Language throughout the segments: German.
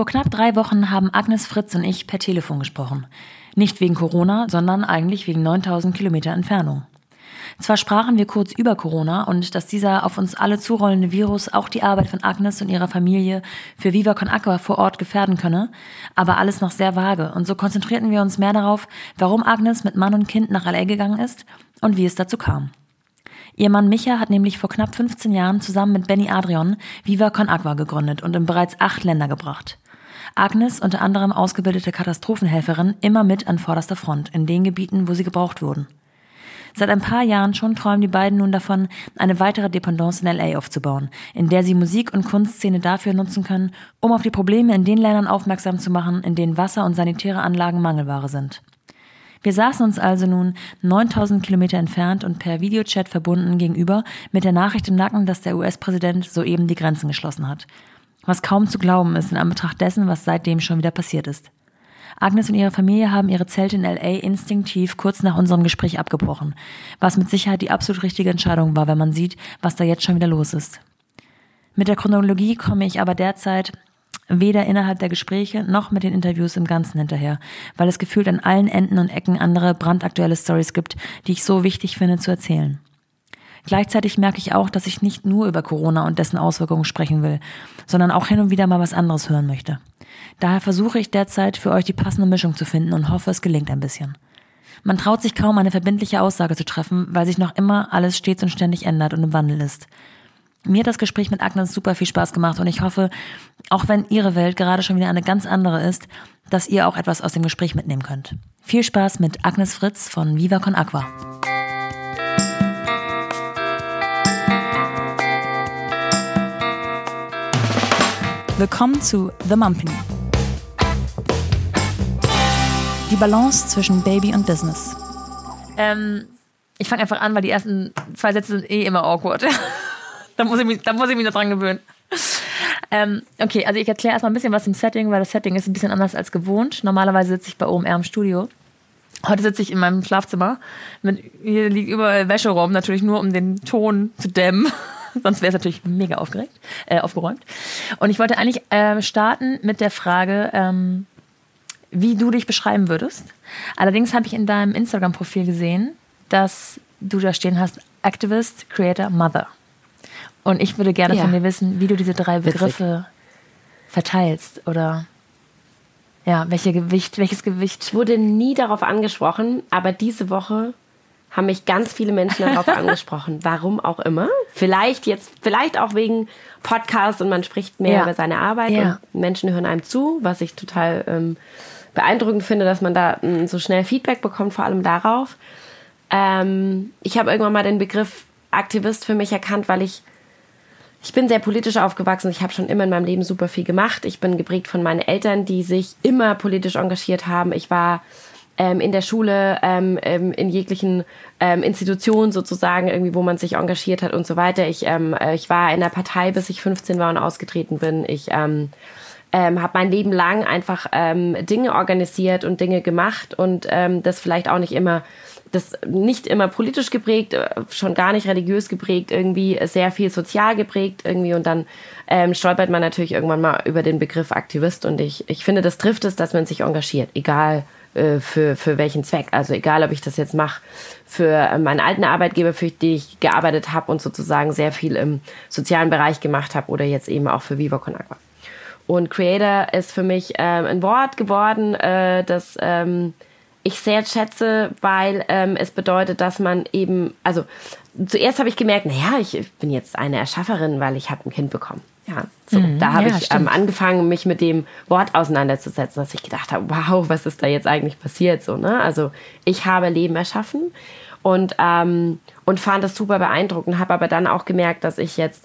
Vor knapp drei Wochen haben Agnes Fritz und ich per Telefon gesprochen. Nicht wegen Corona, sondern eigentlich wegen 9000 Kilometer Entfernung. Zwar sprachen wir kurz über Corona und dass dieser auf uns alle zurollende Virus auch die Arbeit von Agnes und ihrer Familie für Viva Con Aqua vor Ort gefährden könne, aber alles noch sehr vage und so konzentrierten wir uns mehr darauf, warum Agnes mit Mann und Kind nach LA gegangen ist und wie es dazu kam. Ihr Mann Micha hat nämlich vor knapp 15 Jahren zusammen mit Benny Adrian Viva Con Aqua gegründet und in bereits acht Länder gebracht. Agnes, unter anderem ausgebildete Katastrophenhelferin, immer mit an vorderster Front in den Gebieten, wo sie gebraucht wurden. Seit ein paar Jahren schon träumen die beiden nun davon, eine weitere Dependance in LA aufzubauen, in der sie Musik- und Kunstszene dafür nutzen können, um auf die Probleme in den Ländern aufmerksam zu machen, in denen Wasser und sanitäre Anlagen Mangelware sind. Wir saßen uns also nun 9000 Kilometer entfernt und per Videochat verbunden gegenüber mit der Nachricht im Nacken, dass der US-Präsident soeben die Grenzen geschlossen hat. Was kaum zu glauben ist in Anbetracht dessen, was seitdem schon wieder passiert ist. Agnes und ihre Familie haben ihre Zelte in LA instinktiv kurz nach unserem Gespräch abgebrochen, was mit Sicherheit die absolut richtige Entscheidung war, wenn man sieht, was da jetzt schon wieder los ist. Mit der Chronologie komme ich aber derzeit weder innerhalb der Gespräche noch mit den Interviews im Ganzen hinterher, weil es gefühlt an allen Enden und Ecken andere brandaktuelle Stories gibt, die ich so wichtig finde zu erzählen. Gleichzeitig merke ich auch, dass ich nicht nur über Corona und dessen Auswirkungen sprechen will, sondern auch hin und wieder mal was anderes hören möchte. Daher versuche ich derzeit für euch die passende Mischung zu finden und hoffe, es gelingt ein bisschen. Man traut sich kaum, eine verbindliche Aussage zu treffen, weil sich noch immer alles stets und ständig ändert und im Wandel ist. Mir hat das Gespräch mit Agnes super viel Spaß gemacht und ich hoffe, auch wenn Ihre Welt gerade schon wieder eine ganz andere ist, dass ihr auch etwas aus dem Gespräch mitnehmen könnt. Viel Spaß mit Agnes Fritz von Viva Con Aqua. Willkommen zu The Mumpany. Die Balance zwischen Baby und Business. Ähm, ich fange einfach an, weil die ersten zwei Sätze sind eh immer awkward. da, muss ich mich, da muss ich mich noch dran gewöhnen. Ähm, okay, also ich erkläre erstmal ein bisschen was im Setting, weil das Setting ist ein bisschen anders als gewohnt. Normalerweise sitze ich bei OMR im Studio. Heute sitze ich in meinem Schlafzimmer. Mit, hier liegt überall Wäscheraum, natürlich nur um den Ton zu dämmen. Sonst wäre es natürlich mega aufgeregt, äh, aufgeräumt. Und ich wollte eigentlich äh, starten mit der Frage, ähm, wie du dich beschreiben würdest. Allerdings habe ich in deinem Instagram-Profil gesehen, dass du da stehen hast, Activist, Creator, Mother. Und ich würde gerne ja. von dir wissen, wie du diese drei Begriffe Witzig. verteilst oder ja, welche Gewicht, welches Gewicht. Ich wurde nie darauf angesprochen, aber diese Woche haben mich ganz viele Menschen darauf angesprochen. Warum auch immer. Vielleicht jetzt, vielleicht auch wegen Podcast und man spricht mehr ja. über seine Arbeit ja. und Menschen hören einem zu, was ich total ähm, beeindruckend finde, dass man da ähm, so schnell Feedback bekommt, vor allem darauf. Ähm, ich habe irgendwann mal den Begriff Aktivist für mich erkannt, weil ich ich bin sehr politisch aufgewachsen. Ich habe schon immer in meinem Leben super viel gemacht. Ich bin geprägt von meinen Eltern, die sich immer politisch engagiert haben. Ich war ähm, in der Schule, ähm, ähm, in jeglichen ähm, Institutionen sozusagen, irgendwie, wo man sich engagiert hat und so weiter. Ich, ähm, äh, ich war in der Partei, bis ich 15 war und ausgetreten bin. Ich ähm, ähm, habe mein Leben lang einfach ähm, Dinge organisiert und Dinge gemacht und ähm, das vielleicht auch nicht immer das nicht immer politisch geprägt, äh, schon gar nicht religiös geprägt, irgendwie sehr viel sozial geprägt irgendwie und dann ähm, stolpert man natürlich irgendwann mal über den Begriff Aktivist und ich, ich finde, das trifft es, dass man sich engagiert, egal für, für welchen Zweck. Also egal, ob ich das jetzt mache für äh, meinen alten Arbeitgeber, für den ich gearbeitet habe und sozusagen sehr viel im sozialen Bereich gemacht habe oder jetzt eben auch für Viva Con Agua. Und Creator ist für mich ähm, ein Wort geworden, äh, das ähm, ich sehr schätze, weil ähm, es bedeutet, dass man eben, also zuerst habe ich gemerkt, naja, ich bin jetzt eine Erschafferin, weil ich habe ein Kind bekommen. Ja, so, mhm, da habe ja, ich ähm, angefangen, mich mit dem Wort auseinanderzusetzen, dass ich gedacht habe, wow, was ist da jetzt eigentlich passiert? So, ne? Also ich habe Leben erschaffen und, ähm, und fand das super beeindruckend, habe aber dann auch gemerkt, dass ich jetzt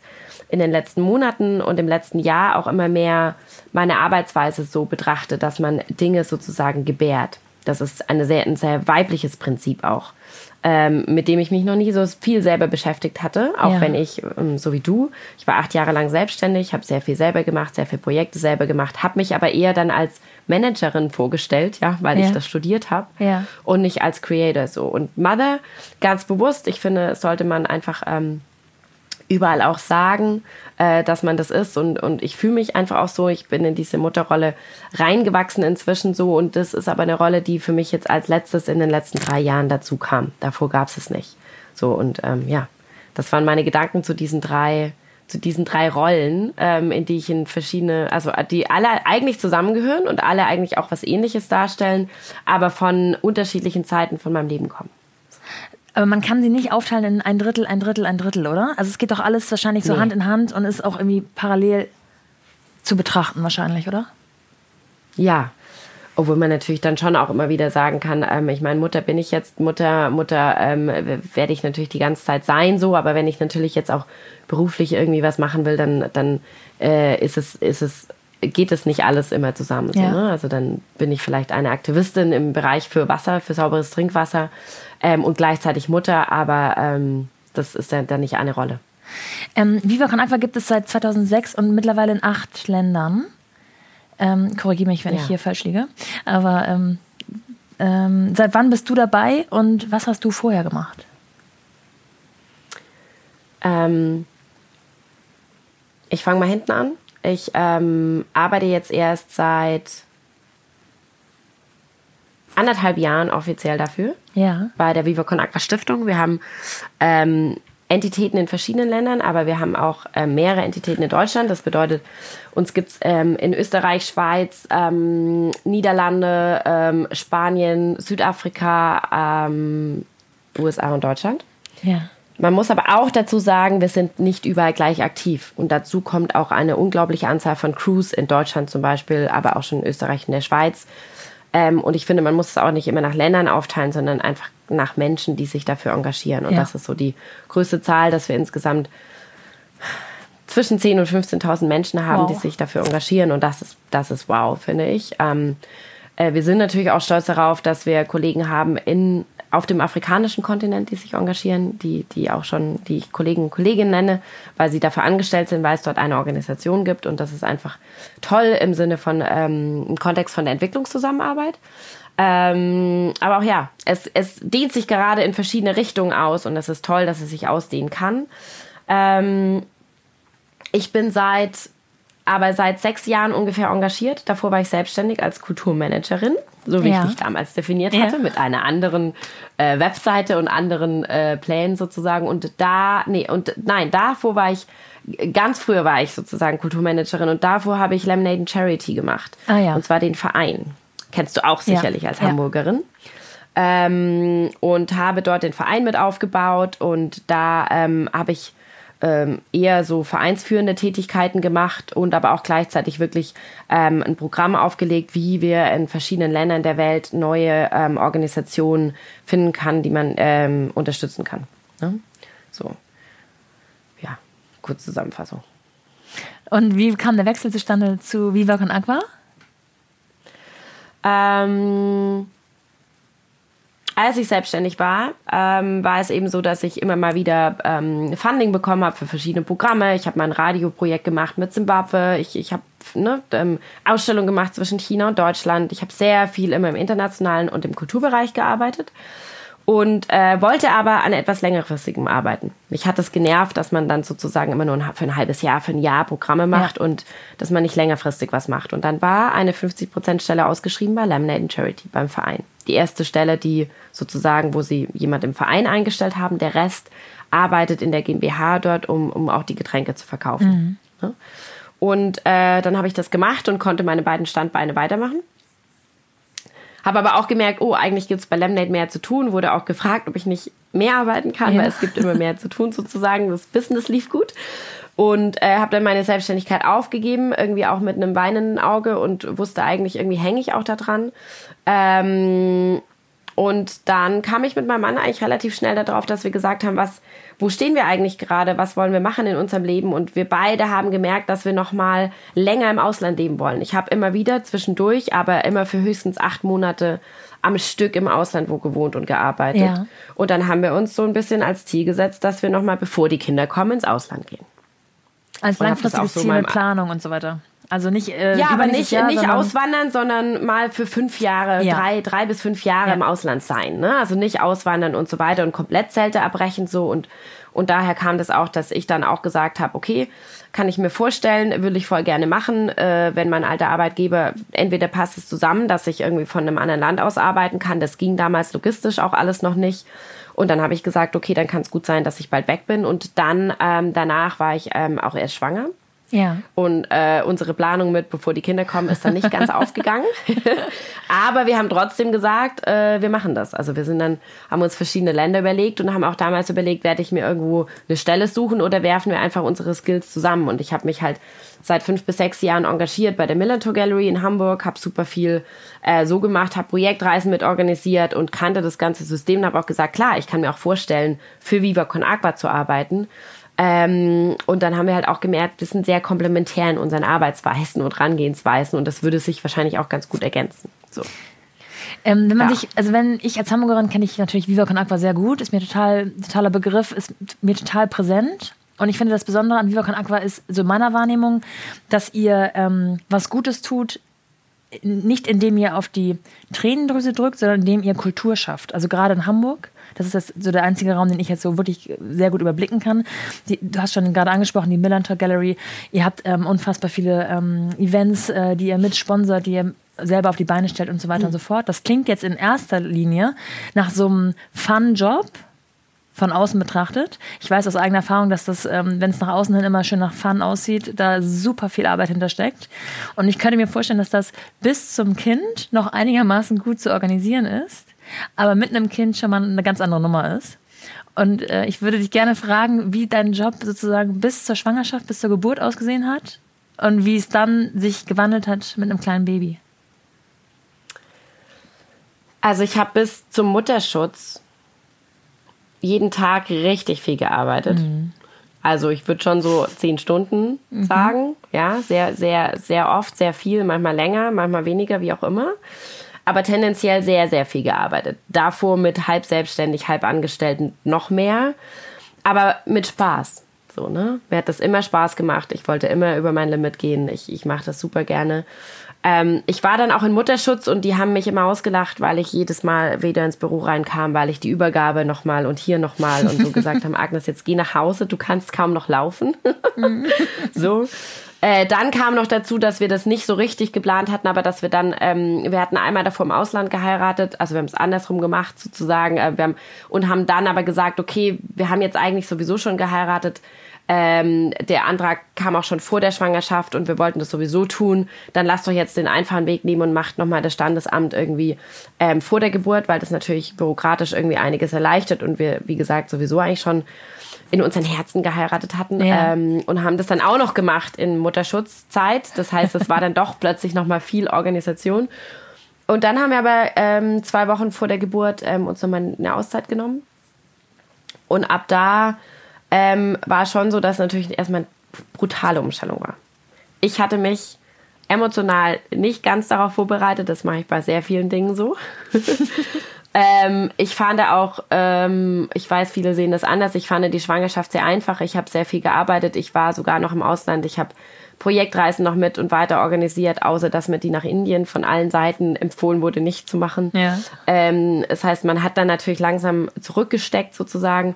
in den letzten Monaten und im letzten Jahr auch immer mehr meine Arbeitsweise so betrachte, dass man Dinge sozusagen gebärt. Das ist eine sehr, ein sehr weibliches Prinzip auch ähm, mit dem ich mich noch nie so viel selber beschäftigt hatte, auch ja. wenn ich, ähm, so wie du, ich war acht Jahre lang selbstständig, habe sehr viel selber gemacht, sehr viele Projekte selber gemacht, habe mich aber eher dann als Managerin vorgestellt, ja, weil ja. ich das studiert habe ja. und nicht als Creator so. Und Mother, ganz bewusst, ich finde, sollte man einfach ähm, überall auch sagen, äh, dass man das ist. Und, und ich fühle mich einfach auch so. Ich bin in diese Mutterrolle reingewachsen inzwischen so. Und das ist aber eine Rolle, die für mich jetzt als letztes in den letzten drei Jahren dazu kam. Davor gab es es nicht. So und ähm, ja, das waren meine Gedanken zu diesen drei zu diesen drei Rollen, ähm, in die ich in verschiedene, also die alle eigentlich zusammengehören und alle eigentlich auch was Ähnliches darstellen, aber von unterschiedlichen Zeiten von meinem Leben kommen. Aber man kann sie nicht aufteilen in ein Drittel, ein Drittel, ein Drittel, oder? Also es geht doch alles wahrscheinlich so nee. Hand in Hand und ist auch irgendwie parallel zu betrachten wahrscheinlich, oder? Ja, obwohl man natürlich dann schon auch immer wieder sagen kann, ähm, ich meine, Mutter bin ich jetzt, Mutter, Mutter ähm, werde ich natürlich die ganze Zeit sein so, aber wenn ich natürlich jetzt auch beruflich irgendwie was machen will, dann, dann äh, ist es, ist es geht es nicht alles immer zusammen. So, ja. ne? Also dann bin ich vielleicht eine Aktivistin im Bereich für Wasser, für sauberes Trinkwasser ähm, und gleichzeitig Mutter, aber ähm, das ist dann, dann nicht eine Rolle. Ähm, Viva Con Aqua gibt es seit 2006 und mittlerweile in acht Ländern. Ähm, Korrigiere mich, wenn ja. ich hier falsch liege. Aber ähm, ähm, seit wann bist du dabei und was hast du vorher gemacht? Ähm, ich fange mal hinten an. Ich ähm, arbeite jetzt erst seit anderthalb Jahren offiziell dafür. Ja. Bei der Viva Con Aqua Stiftung. Wir haben ähm, Entitäten in verschiedenen Ländern, aber wir haben auch äh, mehrere Entitäten in Deutschland. Das bedeutet, uns gibt es ähm, in Österreich, Schweiz, ähm, Niederlande, ähm, Spanien, Südafrika, ähm, USA und Deutschland. Ja. Man muss aber auch dazu sagen, wir sind nicht überall gleich aktiv. Und dazu kommt auch eine unglaubliche Anzahl von Crews in Deutschland zum Beispiel, aber auch schon in Österreich und der Schweiz. Ähm, und ich finde, man muss es auch nicht immer nach Ländern aufteilen, sondern einfach nach Menschen, die sich dafür engagieren. Und ja. das ist so die größte Zahl, dass wir insgesamt zwischen 10.000 und 15.000 Menschen haben, wow. die sich dafür engagieren. Und das ist, das ist wow, finde ich. Ähm, äh, wir sind natürlich auch stolz darauf, dass wir Kollegen haben in auf dem afrikanischen Kontinent, die sich engagieren, die, die auch schon, die Kollegen und Kolleginnen nenne, weil sie dafür angestellt sind, weil es dort eine Organisation gibt und das ist einfach toll im Sinne von ähm, im Kontext von der Entwicklungszusammenarbeit. Ähm, aber auch ja, es, es dehnt sich gerade in verschiedene Richtungen aus und es ist toll, dass es sich ausdehnen kann. Ähm, ich bin seit aber seit sechs Jahren ungefähr engagiert. Davor war ich selbstständig als Kulturmanagerin, so wie ja. ich dich damals definiert hatte, ja. mit einer anderen äh, Webseite und anderen äh, Plänen sozusagen. Und da, nee, und nein, davor war ich, ganz früher war ich sozusagen Kulturmanagerin und davor habe ich Lemonade Charity gemacht. Ah, ja. Und zwar den Verein. Kennst du auch sicherlich als Hamburgerin. Ähm, und habe dort den Verein mit aufgebaut und da ähm, habe ich ähm, eher so vereinsführende Tätigkeiten gemacht und aber auch gleichzeitig wirklich ähm, ein Programm aufgelegt, wie wir in verschiedenen Ländern der Welt neue ähm, Organisationen finden kann, die man ähm, unterstützen kann. Ne? So, ja, kurze Zusammenfassung. Und wie kam der Wechsel zustande zu Viva Con Aqua? Ähm, als ich selbstständig war, ähm, war es eben so, dass ich immer mal wieder ähm, Funding bekommen habe für verschiedene Programme. Ich habe mal ein Radioprojekt gemacht mit Zimbabwe. Ich, ich habe ne, ähm, Ausstellungen gemacht zwischen China und Deutschland. Ich habe sehr viel immer im internationalen und im Kulturbereich gearbeitet und äh, wollte aber an etwas längerfristigem arbeiten. Mich hat es das genervt, dass man dann sozusagen immer nur für ein halbes Jahr, für ein Jahr Programme macht ja. und dass man nicht längerfristig was macht. Und dann war eine 50% Stelle ausgeschrieben bei Laminate Charity beim Verein die erste Stelle, die sozusagen, wo sie jemand im Verein eingestellt haben. Der Rest arbeitet in der GmbH dort, um, um auch die Getränke zu verkaufen. Mhm. Und äh, dann habe ich das gemacht und konnte meine beiden Standbeine weitermachen. Habe aber auch gemerkt, oh, eigentlich gibt es bei Lemonade mehr zu tun. Wurde auch gefragt, ob ich nicht mehr arbeiten kann, ja. weil es gibt immer mehr zu tun sozusagen. Das Business lief gut. Und äh, habe dann meine Selbstständigkeit aufgegeben, irgendwie auch mit einem weinenden Auge und wusste eigentlich, irgendwie hänge ich auch da dran. Ähm, und dann kam ich mit meinem Mann eigentlich relativ schnell darauf, dass wir gesagt haben, was, wo stehen wir eigentlich gerade, was wollen wir machen in unserem Leben? Und wir beide haben gemerkt, dass wir noch mal länger im Ausland leben wollen. Ich habe immer wieder zwischendurch, aber immer für höchstens acht Monate am Stück im Ausland wo gewohnt und gearbeitet. Ja. Und dann haben wir uns so ein bisschen als Ziel gesetzt, dass wir noch mal, bevor die Kinder kommen, ins Ausland gehen. Als langfristiges so Ziel mit Planung und so weiter. Also nicht äh, ja, aber nicht, Jahr, nicht auswandern, sondern mal für fünf Jahre, ja. drei, drei bis fünf Jahre ja. im Ausland sein. Ne? Also nicht auswandern und so weiter und komplett Zelte abbrechen so und und daher kam das auch, dass ich dann auch gesagt habe, okay, kann ich mir vorstellen, würde ich voll gerne machen, äh, wenn mein alter Arbeitgeber, entweder passt es zusammen, dass ich irgendwie von einem anderen Land aus arbeiten kann. Das ging damals logistisch auch alles noch nicht. Und dann habe ich gesagt, okay, dann kann es gut sein, dass ich bald weg bin. Und dann ähm, danach war ich ähm, auch erst schwanger. Ja. Und äh, unsere Planung mit, bevor die Kinder kommen, ist dann nicht ganz aufgegangen. Aber wir haben trotzdem gesagt, äh, wir machen das. Also wir sind dann, haben uns verschiedene Länder überlegt und haben auch damals überlegt, werde ich mir irgendwo eine Stelle suchen oder werfen wir einfach unsere Skills zusammen. Und ich habe mich halt seit fünf bis sechs Jahren engagiert bei der Millantor Gallery in Hamburg, habe super viel äh, so gemacht, habe Projektreisen mit organisiert und kannte das ganze System und habe auch gesagt, klar, ich kann mir auch vorstellen, für Viva Con Agua zu arbeiten. Ähm, und dann haben wir halt auch gemerkt, wir sind sehr komplementär in unseren Arbeitsweisen und Rangehensweisen und das würde sich wahrscheinlich auch ganz gut ergänzen. So. Ähm, wenn man ja. sich, also wenn ich als Hamburgerin kenne ich natürlich Viva Con Aqua sehr gut, ist mir total, totaler Begriff, ist mir total präsent. Und ich finde, das Besondere an Viva Con Aqua ist so in meiner Wahrnehmung, dass ihr ähm, was Gutes tut, nicht indem ihr auf die Tränendrüse drückt, sondern indem ihr Kultur schafft. Also gerade in Hamburg das ist das, so der einzige Raum, den ich jetzt so wirklich sehr gut überblicken kann. Die, du hast schon gerade angesprochen, die Millantor Gallery. Ihr habt ähm, unfassbar viele ähm, Events, äh, die ihr mitsponsert, die ihr selber auf die Beine stellt und so weiter mhm. und so fort. Das klingt jetzt in erster Linie nach so einem Fun-Job, von außen betrachtet. Ich weiß aus eigener Erfahrung, dass das, ähm, wenn es nach außen hin immer schön nach Fun aussieht, da super viel Arbeit hintersteckt. Und ich könnte mir vorstellen, dass das bis zum Kind noch einigermaßen gut zu organisieren ist aber mit einem Kind schon mal eine ganz andere Nummer ist. Und äh, ich würde dich gerne fragen, wie dein Job sozusagen bis zur Schwangerschaft, bis zur Geburt ausgesehen hat und wie es dann sich gewandelt hat mit einem kleinen Baby. Also ich habe bis zum Mutterschutz jeden Tag richtig viel gearbeitet. Mhm. Also ich würde schon so zehn Stunden mhm. sagen. Ja, sehr, sehr, sehr oft, sehr viel, manchmal länger, manchmal weniger, wie auch immer aber tendenziell sehr, sehr viel gearbeitet. Davor mit halb selbstständig, halb Angestellten noch mehr, aber mit Spaß. So, ne? Mir hat das immer Spaß gemacht. Ich wollte immer über mein Limit gehen. Ich, ich mache das super gerne. Ähm, ich war dann auch in Mutterschutz und die haben mich immer ausgelacht, weil ich jedes Mal wieder ins Büro reinkam, weil ich die Übergabe nochmal und hier nochmal und so gesagt haben, Agnes, jetzt geh nach Hause, du kannst kaum noch laufen. Mhm. so. Äh, dann kam noch dazu, dass wir das nicht so richtig geplant hatten, aber dass wir dann, ähm, wir hatten einmal davor im Ausland geheiratet, also wir haben es andersrum gemacht sozusagen, äh, wir haben, und haben dann aber gesagt, okay, wir haben jetzt eigentlich sowieso schon geheiratet. Ähm, der Antrag kam auch schon vor der Schwangerschaft und wir wollten das sowieso tun. Dann lasst doch jetzt den einfachen Weg nehmen und macht nochmal das Standesamt irgendwie ähm, vor der Geburt, weil das natürlich bürokratisch irgendwie einiges erleichtert und wir, wie gesagt, sowieso eigentlich schon in unseren Herzen geheiratet hatten ja. ähm, und haben das dann auch noch gemacht in Mutterschutzzeit. Das heißt, es war dann doch plötzlich nochmal viel Organisation. Und dann haben wir aber ähm, zwei Wochen vor der Geburt ähm, uns nochmal eine Auszeit genommen. Und ab da ähm, war schon so, dass natürlich erstmal eine brutale Umstellung war. Ich hatte mich emotional nicht ganz darauf vorbereitet. Das mache ich bei sehr vielen Dingen so. Ähm, ich fand auch, ähm, ich weiß, viele sehen das anders. Ich fand die Schwangerschaft sehr einfach. Ich habe sehr viel gearbeitet. Ich war sogar noch im Ausland. Ich habe Projektreisen noch mit und weiter organisiert, außer dass mir die nach Indien von allen Seiten empfohlen wurde, nicht zu machen. Ja. Ähm, das heißt, man hat dann natürlich langsam zurückgesteckt sozusagen.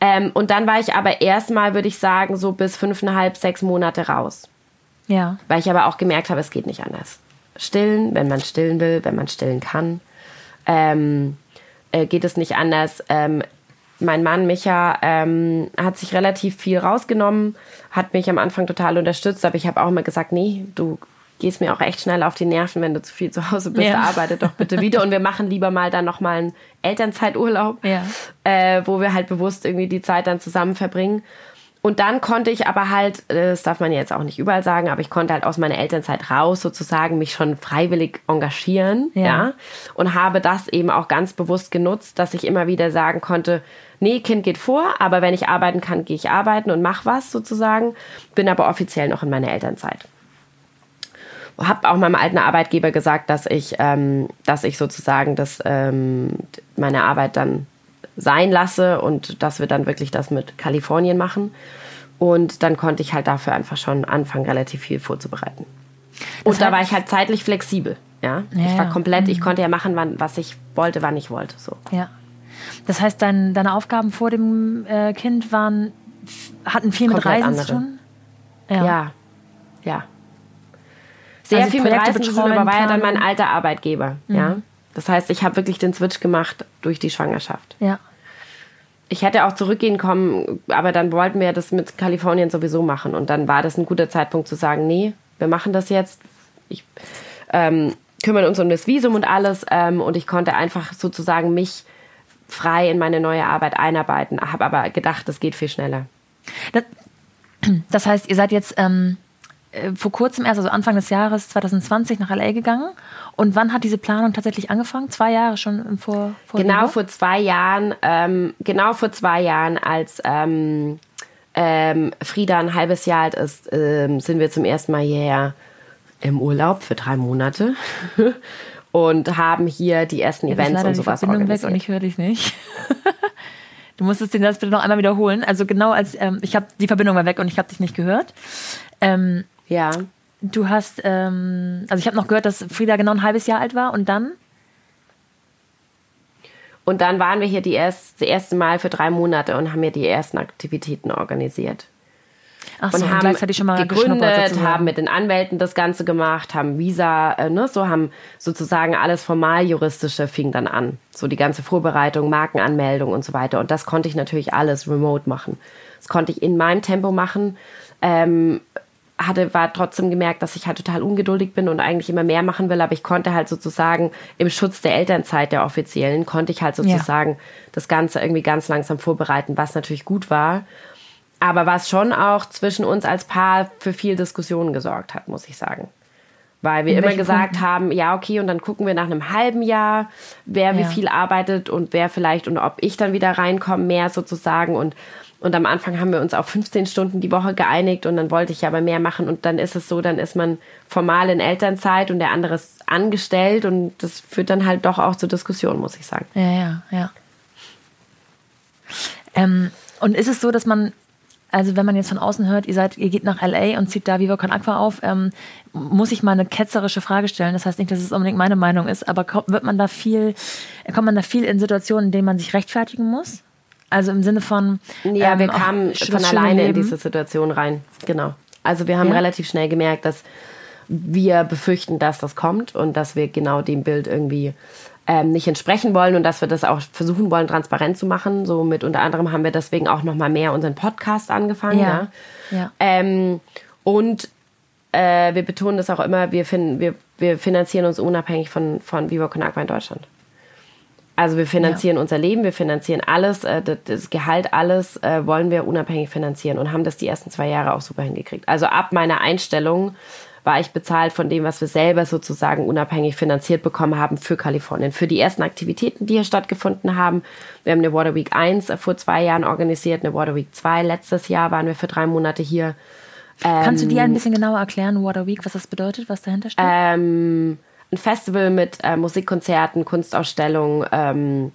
Ähm, und dann war ich aber erstmal, würde ich sagen, so bis fünfeinhalb, sechs Monate raus. Ja. Weil ich aber auch gemerkt habe, es geht nicht anders. Stillen, wenn man stillen will, wenn man stillen kann ähm, äh, geht es nicht anders. Ähm, mein Mann Micha ähm, hat sich relativ viel rausgenommen, hat mich am Anfang total unterstützt, aber ich habe auch immer gesagt, nee, du gehst mir auch echt schnell auf die Nerven, wenn du zu viel zu Hause bist. Ja. Arbeite doch bitte wieder und wir machen lieber mal dann noch mal einen Elternzeiturlaub, ja. äh, wo wir halt bewusst irgendwie die Zeit dann zusammen verbringen. Und dann konnte ich aber halt, äh, das darf man jetzt auch nicht überall sagen, aber ich konnte halt aus meiner Elternzeit raus sozusagen mich schon freiwillig engagieren, ja. ja, und habe das eben auch ganz bewusst genutzt, dass ich immer wieder sagen konnte, nee, Kind geht vor, aber wenn ich arbeiten kann, gehe ich arbeiten und mach was sozusagen, bin aber offiziell noch in meiner Elternzeit. Habe auch meinem alten Arbeitgeber gesagt, dass ich, ähm, dass ich sozusagen das, ähm, meine Arbeit dann sein lasse und dass wir dann wirklich das mit Kalifornien machen. Und dann konnte ich halt dafür einfach schon anfangen, relativ viel vorzubereiten. Und da war ich halt zeitlich flexibel. Ja, ja ich war komplett, ich mhm. konnte ja machen, wann, was ich wollte, wann ich wollte. So. Ja. Das heißt, dein, deine Aufgaben vor dem äh, Kind waren, hatten viel mit Reisen andere. zu tun? Ja. Ja. ja. Sehr also viel mit Reisen zu tun, aber war ja dann mein alter Arbeitgeber. Mhm. Ja. Das heißt, ich habe wirklich den Switch gemacht durch die Schwangerschaft. Ja. Ich hätte auch zurückgehen kommen, aber dann wollten wir das mit Kalifornien sowieso machen. Und dann war das ein guter Zeitpunkt zu sagen, nee, wir machen das jetzt. Ich ähm, kümmern uns um das Visum und alles. Ähm, und ich konnte einfach sozusagen mich frei in meine neue Arbeit einarbeiten. Habe aber gedacht, das geht viel schneller. Das, das heißt, ihr seid jetzt ähm, äh, vor kurzem erst, also Anfang des Jahres 2020 nach LA gegangen. Und wann hat diese Planung tatsächlich angefangen? Zwei Jahre schon vor, vor Genau vor zwei Jahren, ähm, genau vor zwei Jahren, als ähm, ähm, Frieda ein halbes Jahr alt ist, ähm, sind wir zum ersten Mal hierher im Urlaub für drei Monate und haben hier die ersten ja, Events und sowas die Verbindung organisiert. weg und ich höre dich nicht. du musstest den Satz bitte noch einmal wiederholen. Also genau als ähm, ich habe die Verbindung war weg und ich habe dich nicht gehört. Ähm, ja. Du hast, ähm, also ich habe noch gehört, dass Frieda genau ein halbes Jahr alt war und dann? Und dann waren wir hier die erst, das erste Mal für drei Monate und haben hier die ersten Aktivitäten organisiert. Ach so, und haben gleichzeitig schon mal gegründet, haben mit den Anwälten das Ganze gemacht, haben Visa, äh, ne, so haben sozusagen alles formal juristische fing dann an, so die ganze Vorbereitung, Markenanmeldung und so weiter. Und das konnte ich natürlich alles remote machen. Das konnte ich in meinem Tempo machen. Ähm, hatte, war trotzdem gemerkt, dass ich halt total ungeduldig bin und eigentlich immer mehr machen will, aber ich konnte halt sozusagen im Schutz der Elternzeit der offiziellen, konnte ich halt sozusagen ja. das Ganze irgendwie ganz langsam vorbereiten, was natürlich gut war aber was schon auch zwischen uns als Paar für viel Diskussion gesorgt hat, muss ich sagen. Weil wir immer gesagt Punkten? haben, ja, okay, und dann gucken wir nach einem halben Jahr, wer ja. wie viel arbeitet und wer vielleicht und ob ich dann wieder reinkomme, mehr sozusagen. Und, und am Anfang haben wir uns auf 15 Stunden die Woche geeinigt und dann wollte ich aber mehr machen. Und dann ist es so, dann ist man formal in Elternzeit und der andere ist angestellt und das führt dann halt doch auch zur Diskussion, muss ich sagen. Ja, ja, ja. Ähm, und ist es so, dass man also wenn man jetzt von außen hört, ihr seid, ihr geht nach LA und zieht da Viva Con Aqua auf, ähm, muss ich mal eine ketzerische Frage stellen. Das heißt nicht, dass es unbedingt meine Meinung ist, aber wird man da viel, kommt man da viel in Situationen, in denen man sich rechtfertigen muss? Also im Sinne von ja, ähm, wir kamen von alleine in diese Situation rein. Genau. Also wir haben ja. relativ schnell gemerkt, dass wir befürchten, dass das kommt und dass wir genau dem Bild irgendwie ähm, nicht entsprechen wollen und dass wir das auch versuchen wollen, transparent zu machen. So mit unter anderem haben wir deswegen auch noch mal mehr unseren Podcast angefangen. Ja. ja. ja. Ähm, und äh, wir betonen das auch immer, wir, finden, wir, wir finanzieren uns unabhängig von, von Viva Con Agua in Deutschland. Also wir finanzieren ja. unser Leben, wir finanzieren alles, äh, das, Gehalt, alles äh, wollen wir unabhängig finanzieren und haben das die ersten zwei Jahre auch super hingekriegt. Also ab meiner Einstellung war ich bezahlt von dem, was wir selber sozusagen unabhängig finanziert bekommen haben für Kalifornien. Für die ersten Aktivitäten, die hier stattgefunden haben. Wir haben eine Water Week 1 vor zwei Jahren organisiert, eine Water Week 2. Letztes Jahr waren wir für drei Monate hier. Kannst du dir ein ähm, bisschen genauer erklären, Water Week, was das bedeutet, was dahinter steht? Ähm, ein Festival mit äh, Musikkonzerten, Kunstausstellungen, ähm,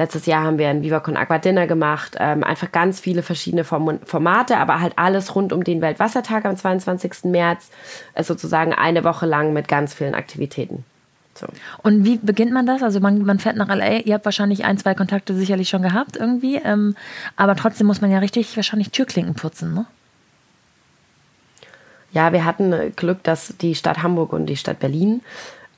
Letztes Jahr haben wir ein Viva Con Aqua Dinner gemacht. Ähm, einfach ganz viele verschiedene Form Formate, aber halt alles rund um den Weltwassertag am 22. März. Äh, sozusagen eine Woche lang mit ganz vielen Aktivitäten. So. Und wie beginnt man das? Also man, man fährt nach LA, ihr habt wahrscheinlich ein, zwei Kontakte sicherlich schon gehabt irgendwie, ähm, aber trotzdem muss man ja richtig wahrscheinlich Türklinken putzen, ne? Ja, wir hatten Glück, dass die Stadt Hamburg und die Stadt Berlin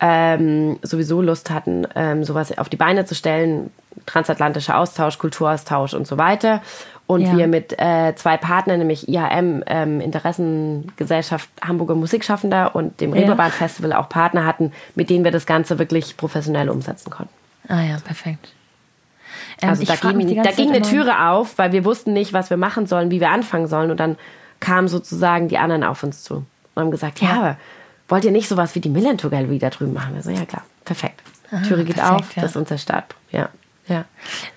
ähm, sowieso Lust hatten, ähm, sowas auf die Beine zu stellen transatlantischer Austausch, Kulturaustausch und so weiter. Und ja. wir mit äh, zwei Partnern, nämlich IHM, ähm, Interessengesellschaft Hamburger Musikschaffender und dem ja. Reeperbahn Festival auch Partner hatten, mit denen wir das Ganze wirklich professionell umsetzen konnten. Ah ja, perfekt. Ähm, also da ging, da ging eine Türe auf, weil wir wussten nicht, was wir machen sollen, wie wir anfangen sollen. Und dann kamen sozusagen die anderen auf uns zu und haben gesagt, ja, ja wollt ihr nicht sowas wie die Millentour Gallery da drüben machen? Wir so, ja klar, perfekt. Ah, Türe geht perfekt, auf, ja. das ist unser Start. Ja. Ja.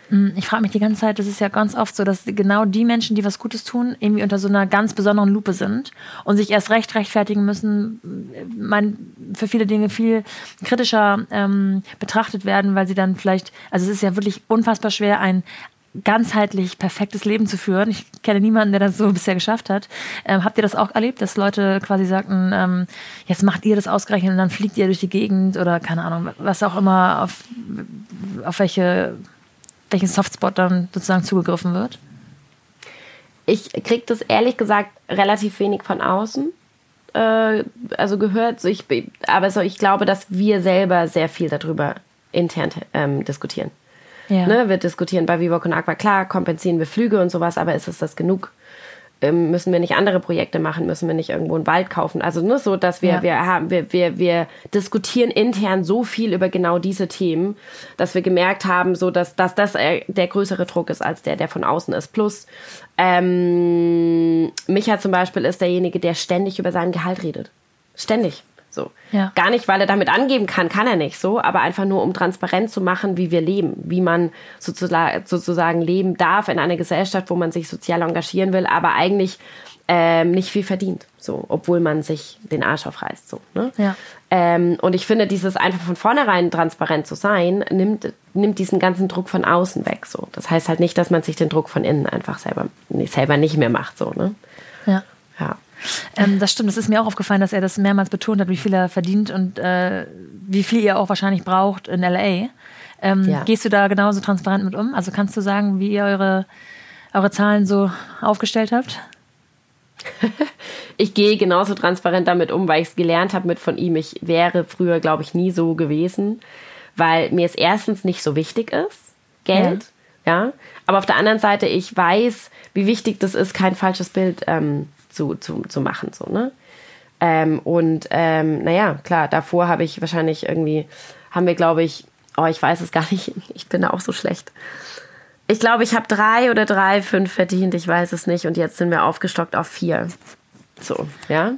Mm, ich frage mich die ganze Zeit, das ist ja ganz oft so, dass genau die Menschen, die was Gutes tun, irgendwie unter so einer ganz besonderen Lupe sind und sich erst recht rechtfertigen müssen, mein, für viele Dinge viel kritischer ähm, betrachtet werden, weil sie dann vielleicht, also es ist ja wirklich unfassbar schwer, ein ganzheitlich perfektes Leben zu führen. Ich kenne niemanden, der das so bisher geschafft hat. Ähm, habt ihr das auch erlebt, dass Leute quasi sagten, ähm, jetzt macht ihr das ausgerechnet und dann fliegt ihr durch die Gegend oder keine Ahnung, was auch immer, auf, auf welche, welchen Softspot dann sozusagen zugegriffen wird? Ich kriege das ehrlich gesagt relativ wenig von außen äh, also gehört. So ich, aber so, ich glaube, dass wir selber sehr viel darüber intern ähm, diskutieren. Ja. Ne, wir diskutieren bei Vivo und Aqua, klar, kompensieren wir Flüge und sowas, aber ist es das genug? Ähm, müssen wir nicht andere Projekte machen? Müssen wir nicht irgendwo einen Wald kaufen? Also nur so, dass wir, ja. wir haben, wir, wir, wir diskutieren intern so viel über genau diese Themen, dass wir gemerkt haben, so dass, dass das äh, der größere Druck ist als der, der von außen ist. Plus, ähm, Micha zum Beispiel ist derjenige, der ständig über sein Gehalt redet. Ständig. So. Ja. Gar nicht, weil er damit angeben kann, kann er nicht so, aber einfach nur, um transparent zu machen, wie wir leben, wie man sozusagen, leben darf in einer Gesellschaft, wo man sich sozial engagieren will, aber eigentlich ähm, nicht viel verdient, so, obwohl man sich den Arsch aufreißt. So, ne? ja. ähm, und ich finde, dieses einfach von vornherein transparent zu sein, nimmt, nimmt diesen ganzen Druck von außen weg. So. Das heißt halt nicht, dass man sich den Druck von innen einfach selber, selber nicht mehr macht. So, ne? Ja. Ähm, das stimmt, es ist mir auch aufgefallen, dass er das mehrmals betont hat, wie viel er verdient und äh, wie viel ihr auch wahrscheinlich braucht in LA. Ähm, ja. Gehst du da genauso transparent mit um? Also kannst du sagen, wie ihr eure, eure Zahlen so aufgestellt habt? ich gehe genauso transparent damit um, weil ich es gelernt habe mit von ihm. Ich wäre früher, glaube ich, nie so gewesen, weil mir es erstens nicht so wichtig ist, Geld. Ja. ja. Aber auf der anderen Seite, ich weiß, wie wichtig das ist, kein falsches Bild ähm, zu, zu, zu machen. So, ne? Ähm, und ähm, naja, klar, davor habe ich wahrscheinlich irgendwie, haben wir, glaube ich, oh, ich weiß es gar nicht, ich bin da auch so schlecht. Ich glaube, ich habe drei oder drei, fünf verdient, ich weiß es nicht. Und jetzt sind wir aufgestockt auf vier. So, ja.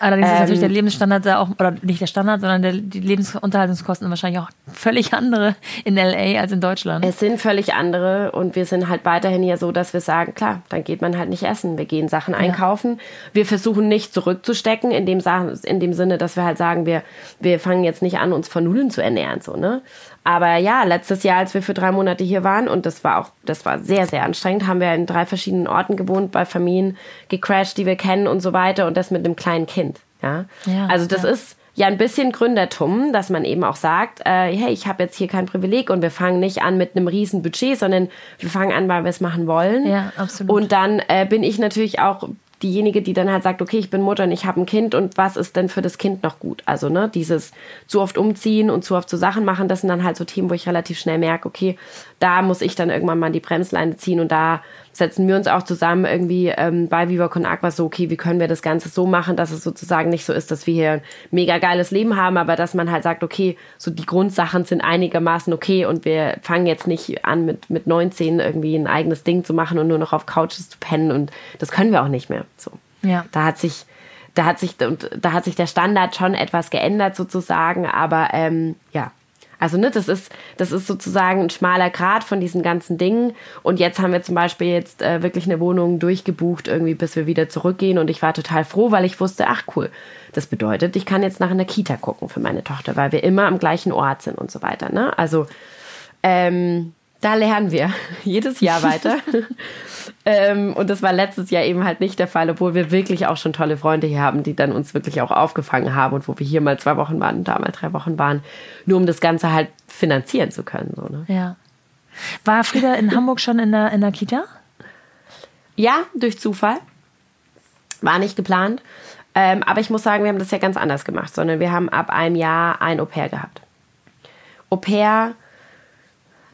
Allerdings ähm, ist natürlich der Lebensstandard da auch, oder nicht der Standard, sondern der, die Lebensunterhaltungskosten wahrscheinlich auch völlig andere in LA als in Deutschland. Es sind völlig andere und wir sind halt weiterhin ja so, dass wir sagen, klar, dann geht man halt nicht essen. Wir gehen Sachen einkaufen. Ja. Wir versuchen nicht zurückzustecken, in dem, in dem Sinne, dass wir halt sagen, wir, wir fangen jetzt nicht an, uns von Nudeln zu ernähren, so, ne? Aber ja, letztes Jahr, als wir für drei Monate hier waren, und das war auch, das war sehr, sehr anstrengend, haben wir in drei verschiedenen Orten gewohnt, bei Familien gecrashed, die wir kennen und so weiter, und das mit einem kleinen Kind. Ja, ja also das ja. ist ja ein bisschen Gründertum, dass man eben auch sagt, äh, hey, ich habe jetzt hier kein Privileg und wir fangen nicht an mit einem riesen Budget, sondern wir fangen an, weil wir es machen wollen. Ja, absolut. Und dann äh, bin ich natürlich auch diejenige, die dann halt sagt, okay, ich bin Mutter und ich habe ein Kind und was ist denn für das Kind noch gut? Also, ne, dieses zu oft umziehen und zu oft so Sachen machen, das sind dann halt so Themen, wo ich relativ schnell merke, okay, da muss ich dann irgendwann mal die Bremsleine ziehen und da setzen wir uns auch zusammen irgendwie ähm, bei Viva Con Aqua so, okay, wie können wir das Ganze so machen, dass es sozusagen nicht so ist, dass wir hier ein mega geiles Leben haben, aber dass man halt sagt, okay, so die Grundsachen sind einigermaßen okay und wir fangen jetzt nicht an mit, mit 19 irgendwie ein eigenes Ding zu machen und nur noch auf Couches zu pennen und das können wir auch nicht mehr. So. Ja. Da hat sich da hat sich da hat sich der Standard schon etwas geändert sozusagen, aber ähm, ja, also ne, das ist, das ist sozusagen ein schmaler Grad von diesen ganzen Dingen. Und jetzt haben wir zum Beispiel jetzt äh, wirklich eine Wohnung durchgebucht, irgendwie bis wir wieder zurückgehen. Und ich war total froh, weil ich wusste, ach cool, das bedeutet, ich kann jetzt nach einer Kita gucken für meine Tochter, weil wir immer am gleichen Ort sind und so weiter. Ne? Also ähm, da lernen wir jedes Jahr weiter. ähm, und das war letztes Jahr eben halt nicht der Fall, obwohl wir wirklich auch schon tolle Freunde hier haben, die dann uns wirklich auch aufgefangen haben und wo wir hier mal zwei Wochen waren und da mal drei Wochen waren, nur um das Ganze halt finanzieren zu können. So, ne? Ja. War Frieda in Hamburg schon in der, in der Kita? Ja, durch Zufall. War nicht geplant. Ähm, aber ich muss sagen, wir haben das ja ganz anders gemacht, sondern wir haben ab einem Jahr ein Au pair gehabt. Au pair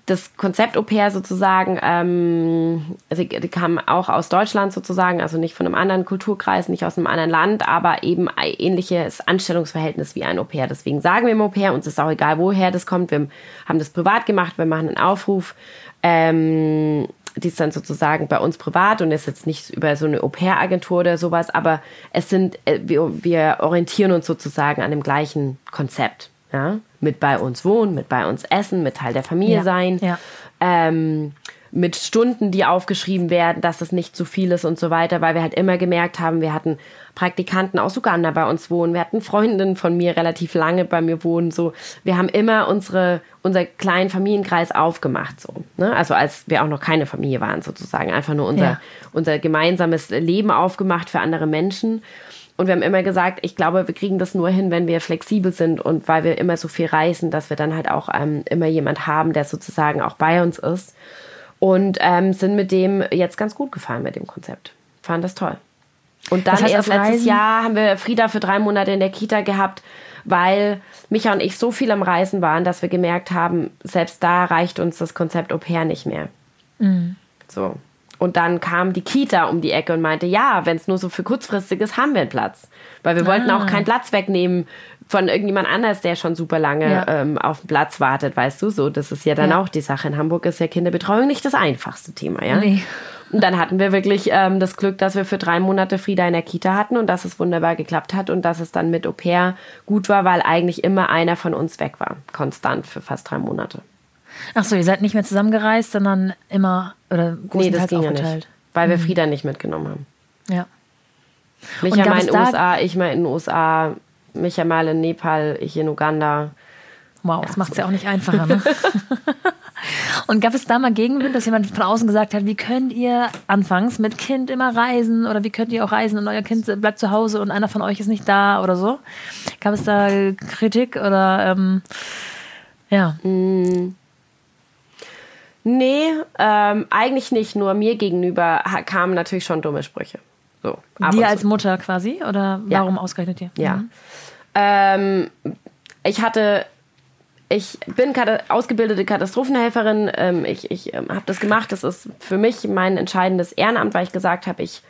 das Konzept Au pair sozusagen, ähm, also die kam auch aus Deutschland sozusagen, also nicht von einem anderen Kulturkreis, nicht aus einem anderen Land, aber eben ein ähnliches Anstellungsverhältnis wie ein Au pair. Deswegen sagen wir im Au pair, uns ist auch egal, woher das kommt. Wir haben das privat gemacht, wir machen einen Aufruf. Ähm, die ist dann sozusagen bei uns privat und ist jetzt nicht über so eine Au-pair-Agentur oder sowas, aber es sind, äh, wir, wir orientieren uns sozusagen an dem gleichen Konzept. Ja? Mit bei uns wohnen, mit bei uns essen, mit Teil der Familie ja, sein. Ja. Ähm, mit Stunden, die aufgeschrieben werden, dass es nicht zu viel ist und so weiter, weil wir halt immer gemerkt haben, wir hatten Praktikanten aus Uganda bei uns wohnen, wir hatten Freundinnen von mir relativ lange bei mir wohnen, so. Wir haben immer unsere, unser kleinen Familienkreis aufgemacht, so. Ne? Also als wir auch noch keine Familie waren, sozusagen. Einfach nur unser, ja. unser gemeinsames Leben aufgemacht für andere Menschen. Und wir haben immer gesagt, ich glaube, wir kriegen das nur hin, wenn wir flexibel sind und weil wir immer so viel reisen, dass wir dann halt auch ähm, immer jemand haben, der sozusagen auch bei uns ist. Und ähm, sind mit dem jetzt ganz gut gefahren mit dem Konzept. Fanden das toll. Und dann das heißt, erst letztes Jahr haben wir Frieda für drei Monate in der Kita gehabt, weil Micha und ich so viel am Reisen waren, dass wir gemerkt haben, selbst da reicht uns das Konzept Au pair nicht mehr. Mhm. So. Und dann kam die Kita um die Ecke und meinte, ja, wenn es nur so für kurzfristig ist, haben wir einen Platz. Weil wir ah. wollten auch keinen Platz wegnehmen von irgendjemand anders, der schon super lange ja. ähm, auf den Platz wartet, weißt du, so. Das ist ja dann ja. auch die Sache. In Hamburg ist ja Kinderbetreuung nicht das einfachste Thema, ja. Nee. Und dann hatten wir wirklich ähm, das Glück, dass wir für drei Monate Frieda in der Kita hatten und dass es wunderbar geklappt hat und dass es dann mit Au pair gut war, weil eigentlich immer einer von uns weg war. Konstant für fast drei Monate. Ach so, ihr seid nicht mehr zusammengereist, sondern immer oder nee, das ging aufgeteilt. Ja nicht, weil wir mhm. Frieda nicht mitgenommen haben. Ja. Micha mal in den USA, ich mal in den USA, Micha mal in Nepal, ich in Uganda. Wow, ja, das macht es ja auch nicht einfacher, ne? Und gab es da mal Gegenwind, dass jemand von außen gesagt hat, wie könnt ihr anfangs mit Kind immer reisen oder wie könnt ihr auch reisen und euer Kind bleibt zu Hause und einer von euch ist nicht da oder so? Gab es da Kritik oder ähm, ja? Mm. Nee, ähm, eigentlich nicht. Nur mir gegenüber kamen natürlich schon dumme Sprüche. So, dir als Mutter quasi? Oder warum ja. ausgerechnet dir? Ja. Mhm. Ähm, ich hatte, ich bin ausgebildete Katastrophenhelferin. Ähm, ich ich ähm, habe das gemacht. Das ist für mich mein entscheidendes Ehrenamt, weil ich gesagt habe, ich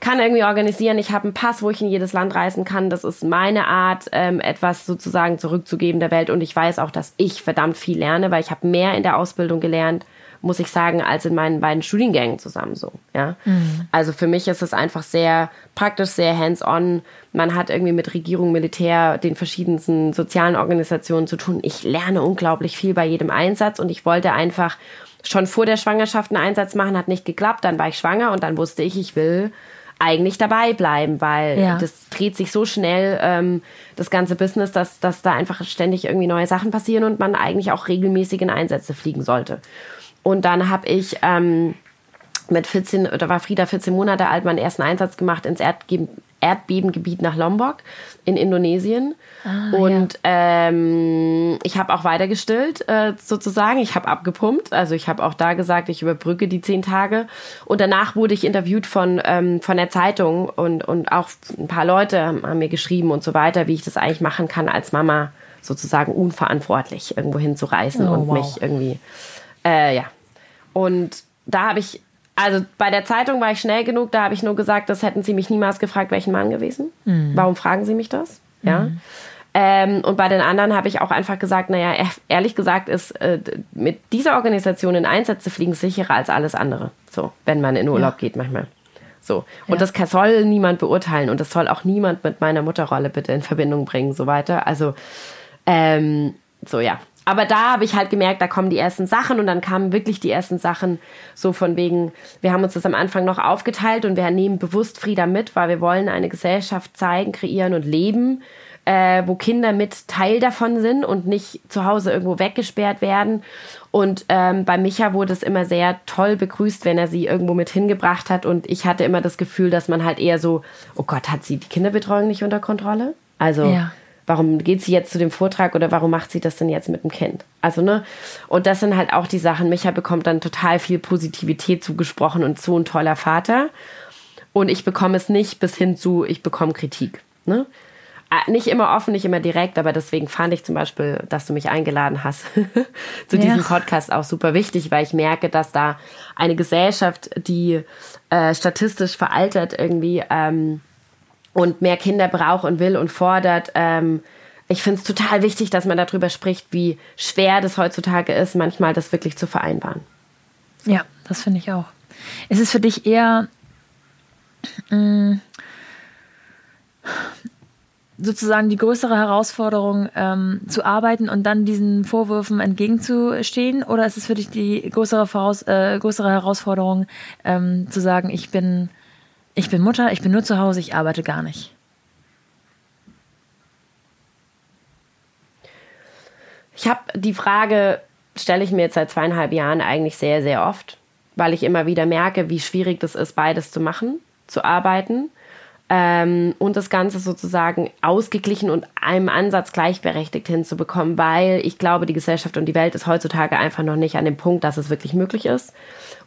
kann irgendwie organisieren. Ich habe einen Pass, wo ich in jedes Land reisen kann. Das ist meine Art, ähm, etwas sozusagen zurückzugeben der Welt. Und ich weiß auch, dass ich verdammt viel lerne, weil ich habe mehr in der Ausbildung gelernt muss ich sagen, als in meinen beiden Studiengängen zusammen so. Ja? Mhm. Also für mich ist es einfach sehr praktisch, sehr hands-on. Man hat irgendwie mit Regierung, Militär, den verschiedensten sozialen Organisationen zu tun. Ich lerne unglaublich viel bei jedem Einsatz und ich wollte einfach schon vor der Schwangerschaft einen Einsatz machen, hat nicht geklappt. Dann war ich schwanger und dann wusste ich, ich will eigentlich dabei bleiben, weil ja. das dreht sich so schnell, ähm, das ganze Business, dass, dass da einfach ständig irgendwie neue Sachen passieren und man eigentlich auch regelmäßig in Einsätze fliegen sollte. Und dann habe ich ähm, mit 14, oder war Frieda 14 Monate alt, meinen ersten Einsatz gemacht ins Erdge Erdbebengebiet nach Lombok in Indonesien. Ah, und ja. ähm, ich habe auch weiter gestillt, äh, sozusagen. Ich habe abgepumpt. Also ich habe auch da gesagt, ich überbrücke die zehn Tage. Und danach wurde ich interviewt von, ähm, von der Zeitung und, und auch ein paar Leute haben mir geschrieben und so weiter, wie ich das eigentlich machen kann als Mama sozusagen unverantwortlich irgendwo hinzureisen oh, und wow. mich irgendwie, äh, ja, und da habe ich, also bei der Zeitung war ich schnell genug, da habe ich nur gesagt, das hätten sie mich niemals gefragt, welchen Mann gewesen. Mhm. Warum fragen sie mich das? Ja. Mhm. Ähm, und bei den anderen habe ich auch einfach gesagt, naja, ehrlich gesagt ist äh, mit dieser Organisation in Einsätze fliegen sicherer als alles andere. So, wenn man in Urlaub ja. geht manchmal. So. Und ja. das soll niemand beurteilen und das soll auch niemand mit meiner Mutterrolle bitte in Verbindung bringen, so weiter. Also, ähm, so ja aber da habe ich halt gemerkt, da kommen die ersten Sachen und dann kamen wirklich die ersten Sachen so von wegen, wir haben uns das am Anfang noch aufgeteilt und wir nehmen bewusst Frieda mit, weil wir wollen eine Gesellschaft zeigen, kreieren und leben, äh, wo Kinder mit Teil davon sind und nicht zu Hause irgendwo weggesperrt werden. Und ähm, bei Micha wurde es immer sehr toll begrüßt, wenn er sie irgendwo mit hingebracht hat. Und ich hatte immer das Gefühl, dass man halt eher so, oh Gott, hat sie die Kinderbetreuung nicht unter Kontrolle? Also ja warum geht sie jetzt zu dem Vortrag oder warum macht sie das denn jetzt mit dem Kind? Also, ne? Und das sind halt auch die Sachen. Micha bekommt dann total viel Positivität zugesprochen und so ein toller Vater. Und ich bekomme es nicht bis hin zu, ich bekomme Kritik. Ne? Ah, nicht immer offen, nicht immer direkt, aber deswegen fand ich zum Beispiel, dass du mich eingeladen hast zu ja. diesem Podcast auch super wichtig, weil ich merke, dass da eine Gesellschaft, die äh, statistisch veraltet irgendwie ähm, und mehr Kinder braucht und will und fordert. Ähm, ich finde es total wichtig, dass man darüber spricht, wie schwer das heutzutage ist, manchmal das wirklich zu vereinbaren. Ja, das finde ich auch. Ist es für dich eher. Mm, sozusagen die größere Herausforderung ähm, zu arbeiten und dann diesen Vorwürfen entgegenzustehen? Oder ist es für dich die größere, Voraus äh, größere Herausforderung ähm, zu sagen, ich bin, ich bin Mutter, ich bin nur zu Hause, ich arbeite gar nicht? Ich habe die Frage, stelle ich mir jetzt seit zweieinhalb Jahren eigentlich sehr, sehr oft, weil ich immer wieder merke, wie schwierig das ist, beides zu machen, zu arbeiten ähm, und das Ganze sozusagen ausgeglichen und einem Ansatz gleichberechtigt hinzubekommen, weil ich glaube, die Gesellschaft und die Welt ist heutzutage einfach noch nicht an dem Punkt, dass es wirklich möglich ist.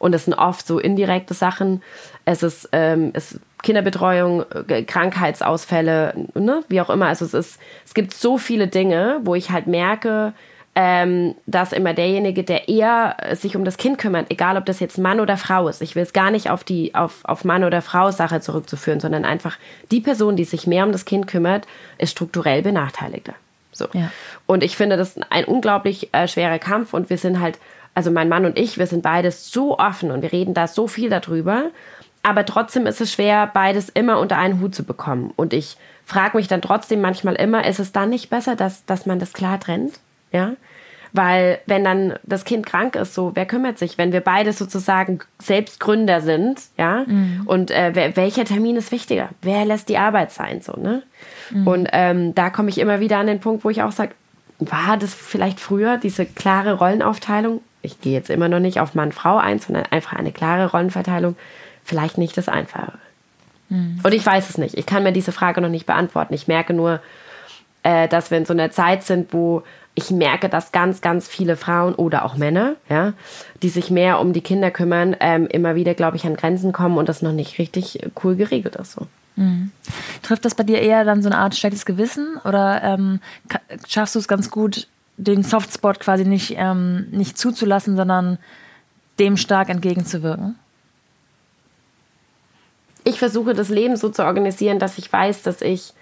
Und es sind oft so indirekte Sachen. Es ist, ähm, es Kinderbetreuung, äh, Krankheitsausfälle, ne? wie auch immer. Also es ist, es gibt so viele Dinge, wo ich halt merke, ähm, dass immer derjenige, der eher sich um das Kind kümmert, egal ob das jetzt Mann oder Frau ist, ich will es gar nicht auf die auf, auf Mann oder Frau Sache zurückzuführen, sondern einfach die Person, die sich mehr um das Kind kümmert, ist strukturell benachteiligter. So. Ja. Und ich finde das ein unglaublich äh, schwerer Kampf und wir sind halt, also mein Mann und ich, wir sind beides so offen und wir reden da so viel darüber, aber trotzdem ist es schwer, beides immer unter einen Hut zu bekommen. Und ich frage mich dann trotzdem manchmal immer, ist es dann nicht besser, dass, dass man das klar trennt? ja. Weil wenn dann das Kind krank ist, so wer kümmert sich? Wenn wir beide sozusagen selbst Gründer sind, ja, mhm. und äh, welcher Termin ist wichtiger? Wer lässt die Arbeit sein, so ne? Mhm. Und ähm, da komme ich immer wieder an den Punkt, wo ich auch sage, war das vielleicht früher diese klare Rollenaufteilung? Ich gehe jetzt immer noch nicht auf Mann-Frau ein, sondern einfach eine klare Rollenverteilung. Vielleicht nicht das Einfache. Mhm. Und ich weiß es nicht. Ich kann mir diese Frage noch nicht beantworten. Ich merke nur, äh, dass wir in so einer Zeit sind, wo ich merke, dass ganz, ganz viele Frauen oder auch Männer, ja, die sich mehr um die Kinder kümmern, ähm, immer wieder, glaube ich, an Grenzen kommen und das noch nicht richtig cool geregelt ist. So. Mhm. Trifft das bei dir eher dann so eine Art schlechtes Gewissen oder ähm, schaffst du es ganz gut, den Softspot quasi nicht, ähm, nicht zuzulassen, sondern dem stark entgegenzuwirken? Ich versuche das Leben so zu organisieren, dass ich weiß, dass ich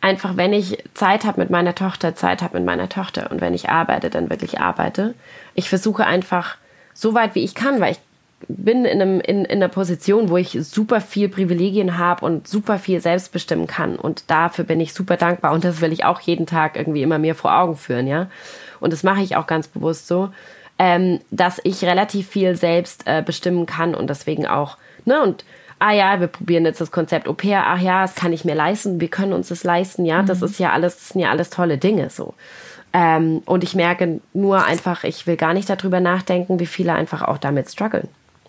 einfach, wenn ich Zeit habe mit meiner Tochter, Zeit habe mit meiner Tochter und wenn ich arbeite, dann wirklich arbeite. Ich versuche einfach so weit wie ich kann, weil ich bin in, einem, in, in einer Position, wo ich super viel Privilegien habe und super viel selbst bestimmen kann. Und dafür bin ich super dankbar. Und das will ich auch jeden Tag irgendwie immer mir vor Augen führen, ja. Und das mache ich auch ganz bewusst so, ähm, dass ich relativ viel selbst äh, bestimmen kann und deswegen auch, ne, und ah ja, wir probieren jetzt das Konzept Au pair, ach ja, das kann ich mir leisten, wir können uns das leisten, ja, mhm. das ist ja alles, das sind ja alles tolle Dinge so. Ähm, und ich merke nur einfach, ich will gar nicht darüber nachdenken, wie viele einfach auch damit strugglen.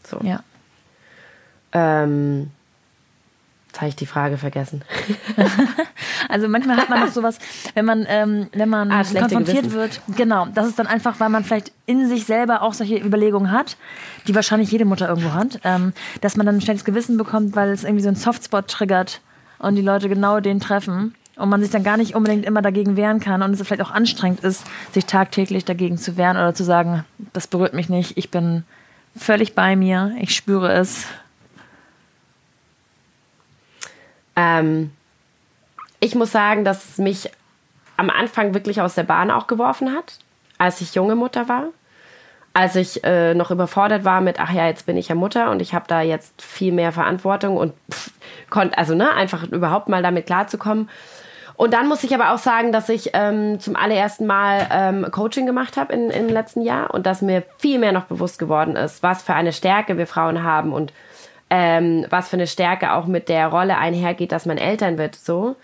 So. Ja. Ähm, Jetzt habe ich die Frage vergessen. also manchmal hat man noch sowas, wenn man, ähm, wenn man ah, konfrontiert Gewissen. wird. Genau, das ist dann einfach, weil man vielleicht in sich selber auch solche Überlegungen hat, die wahrscheinlich jede Mutter irgendwo hat, ähm, dass man dann ein schnelles Gewissen bekommt, weil es irgendwie so einen Softspot triggert und die Leute genau den treffen und man sich dann gar nicht unbedingt immer dagegen wehren kann und es vielleicht auch anstrengend ist, sich tagtäglich dagegen zu wehren oder zu sagen, das berührt mich nicht, ich bin völlig bei mir, ich spüre es Ähm, ich muss sagen, dass es mich am Anfang wirklich aus der Bahn auch geworfen hat, als ich junge Mutter war. Als ich äh, noch überfordert war mit, ach ja, jetzt bin ich ja Mutter und ich habe da jetzt viel mehr Verantwortung und konnte, also ne, einfach überhaupt mal damit klarzukommen. Und dann muss ich aber auch sagen, dass ich ähm, zum allerersten Mal ähm, Coaching gemacht habe im letzten Jahr und dass mir viel mehr noch bewusst geworden ist, was für eine Stärke wir Frauen haben und ähm, was für eine Stärke auch mit der Rolle einhergeht, dass man Eltern wird, so.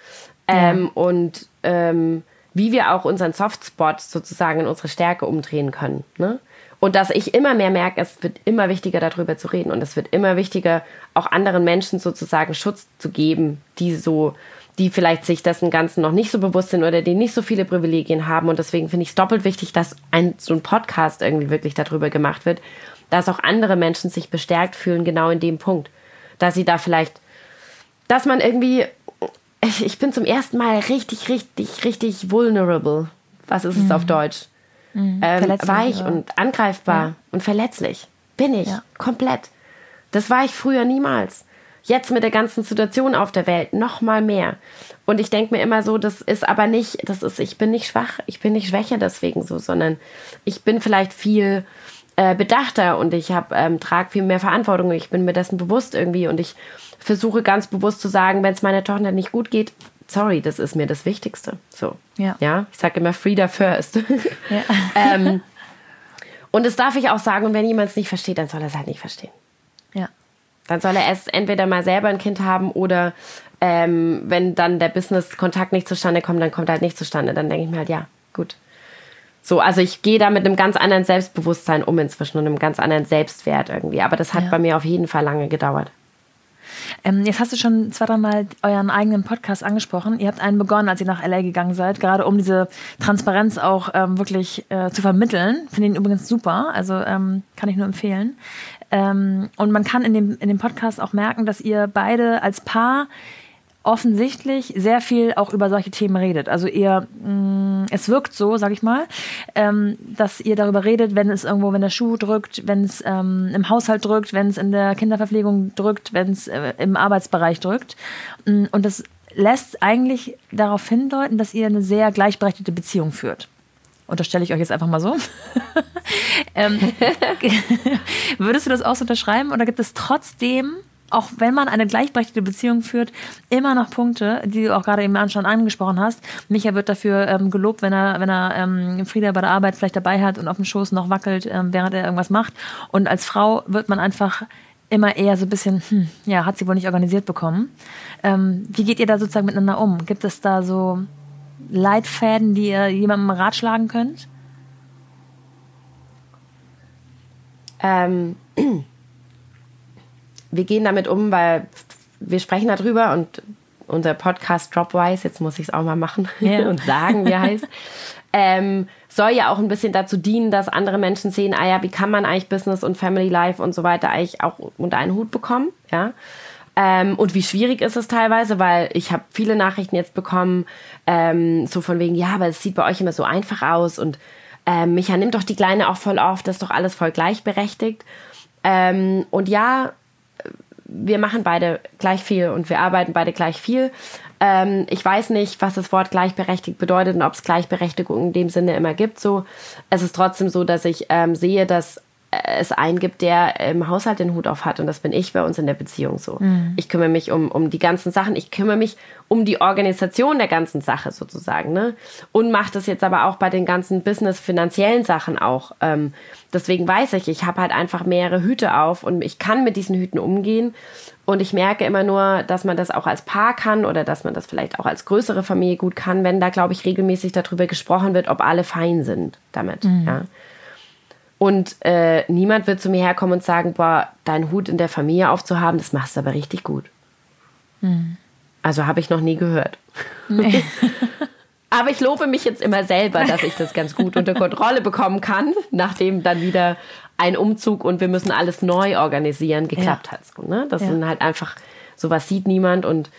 Ähm, ja. Und ähm, wie wir auch unseren Softspot sozusagen in unsere Stärke umdrehen können. Ne? Und dass ich immer mehr merke, es wird immer wichtiger, darüber zu reden. Und es wird immer wichtiger, auch anderen Menschen sozusagen Schutz zu geben, die so, die vielleicht sich dessen Ganzen noch nicht so bewusst sind oder die nicht so viele Privilegien haben. Und deswegen finde ich es doppelt wichtig, dass ein, so ein Podcast irgendwie wirklich darüber gemacht wird dass auch andere Menschen sich bestärkt fühlen, genau in dem Punkt. Dass sie da vielleicht, dass man irgendwie, ich bin zum ersten Mal richtig, richtig, richtig vulnerable. Was ist es auf mhm. Deutsch? Mhm. Ähm, weich und angreifbar ja. und verletzlich. Bin ich. Ja. Komplett. Das war ich früher niemals. Jetzt mit der ganzen Situation auf der Welt noch mal mehr. Und ich denke mir immer so, das ist aber nicht, das ist, ich bin nicht schwach, ich bin nicht schwächer deswegen so, sondern ich bin vielleicht viel äh, bedachter und ich habe ähm, trage viel mehr Verantwortung. Ich bin mir dessen bewusst irgendwie und ich versuche ganz bewusst zu sagen, wenn es meiner Tochter nicht gut geht, sorry, das ist mir das Wichtigste. So. Ja. ja? Ich sage immer Frida first. Ja. ähm, und das darf ich auch sagen. Und wenn jemand es nicht versteht, dann soll er es halt nicht verstehen. Dann soll er es entweder mal selber ein Kind haben oder ähm, wenn dann der Business-Kontakt nicht zustande kommt, dann kommt er halt nicht zustande. Dann denke ich mir halt, ja, gut. So, also ich gehe da mit einem ganz anderen Selbstbewusstsein um inzwischen und einem ganz anderen Selbstwert irgendwie. Aber das hat ja. bei mir auf jeden Fall lange gedauert. Ähm, jetzt hast du schon zwei, dreimal euren eigenen Podcast angesprochen. Ihr habt einen begonnen, als ihr nach LA gegangen seid, gerade um diese Transparenz auch ähm, wirklich äh, zu vermitteln. Finde ihn übrigens super, also ähm, kann ich nur empfehlen. Ähm, und man kann in dem, in dem Podcast auch merken, dass ihr beide als Paar offensichtlich sehr viel auch über solche Themen redet. Also ihr, mh, mm, es wirkt so, sag ich mal, ähm, dass ihr darüber redet, wenn es irgendwo, wenn der Schuh drückt, wenn es ähm, im Haushalt drückt, wenn es in der Kinderverpflegung drückt, wenn es äh, im Arbeitsbereich drückt. Mm, und das lässt eigentlich darauf hindeuten, dass ihr eine sehr gleichberechtigte Beziehung führt. Unterstelle ich euch jetzt einfach mal so. ähm, würdest du das auch so unterschreiben oder gibt es trotzdem auch wenn man eine gleichberechtigte Beziehung führt, immer noch Punkte, die du auch gerade eben schon angesprochen hast. Micha wird dafür ähm, gelobt, wenn er, wenn er ähm, Frieda bei der Arbeit vielleicht dabei hat und auf dem Schoß noch wackelt, ähm, während er irgendwas macht. Und als Frau wird man einfach immer eher so ein bisschen, hm, ja, hat sie wohl nicht organisiert bekommen. Ähm, wie geht ihr da sozusagen miteinander um? Gibt es da so Leitfäden, die ihr jemandem ratschlagen könnt? Ähm wir gehen damit um, weil wir sprechen darüber und unser Podcast Dropwise, jetzt muss ich es auch mal machen yeah. und sagen, wie er heißt, ähm, soll ja auch ein bisschen dazu dienen, dass andere Menschen sehen, ah ja, wie kann man eigentlich Business und Family Life und so weiter eigentlich auch unter einen Hut bekommen, ja. Ähm, und wie schwierig ist es teilweise, weil ich habe viele Nachrichten jetzt bekommen, ähm, so von wegen, ja, aber es sieht bei euch immer so einfach aus und ähm, Micha nimmt doch die Kleine auch voll auf, das ist doch alles voll gleichberechtigt. Ähm, und ja, wir machen beide gleich viel und wir arbeiten beide gleich viel. Ähm, ich weiß nicht, was das Wort gleichberechtigt bedeutet und ob es Gleichberechtigung in dem Sinne immer gibt. So, es ist trotzdem so, dass ich ähm, sehe, dass es einen gibt, der im Haushalt den Hut auf hat und das bin ich bei uns in der Beziehung so. Mhm. Ich kümmere mich um, um die ganzen Sachen, ich kümmere mich um die Organisation der ganzen Sache sozusagen, ne? Und mache das jetzt aber auch bei den ganzen Business-finanziellen Sachen auch. Ähm, deswegen weiß ich, ich habe halt einfach mehrere Hüte auf und ich kann mit diesen Hüten umgehen und ich merke immer nur, dass man das auch als Paar kann oder dass man das vielleicht auch als größere Familie gut kann, wenn da, glaube ich, regelmäßig darüber gesprochen wird, ob alle fein sind damit, mhm. ja. Und äh, niemand wird zu mir herkommen und sagen, boah, deinen Hut in der Familie aufzuhaben, das machst du aber richtig gut. Mhm. Also habe ich noch nie gehört. Nee. aber ich lobe mich jetzt immer selber, dass ich das ganz gut unter Kontrolle bekommen kann, nachdem dann wieder ein Umzug und wir müssen alles neu organisieren geklappt ja. hat. So, ne? Das ja. sind halt einfach, sowas sieht niemand und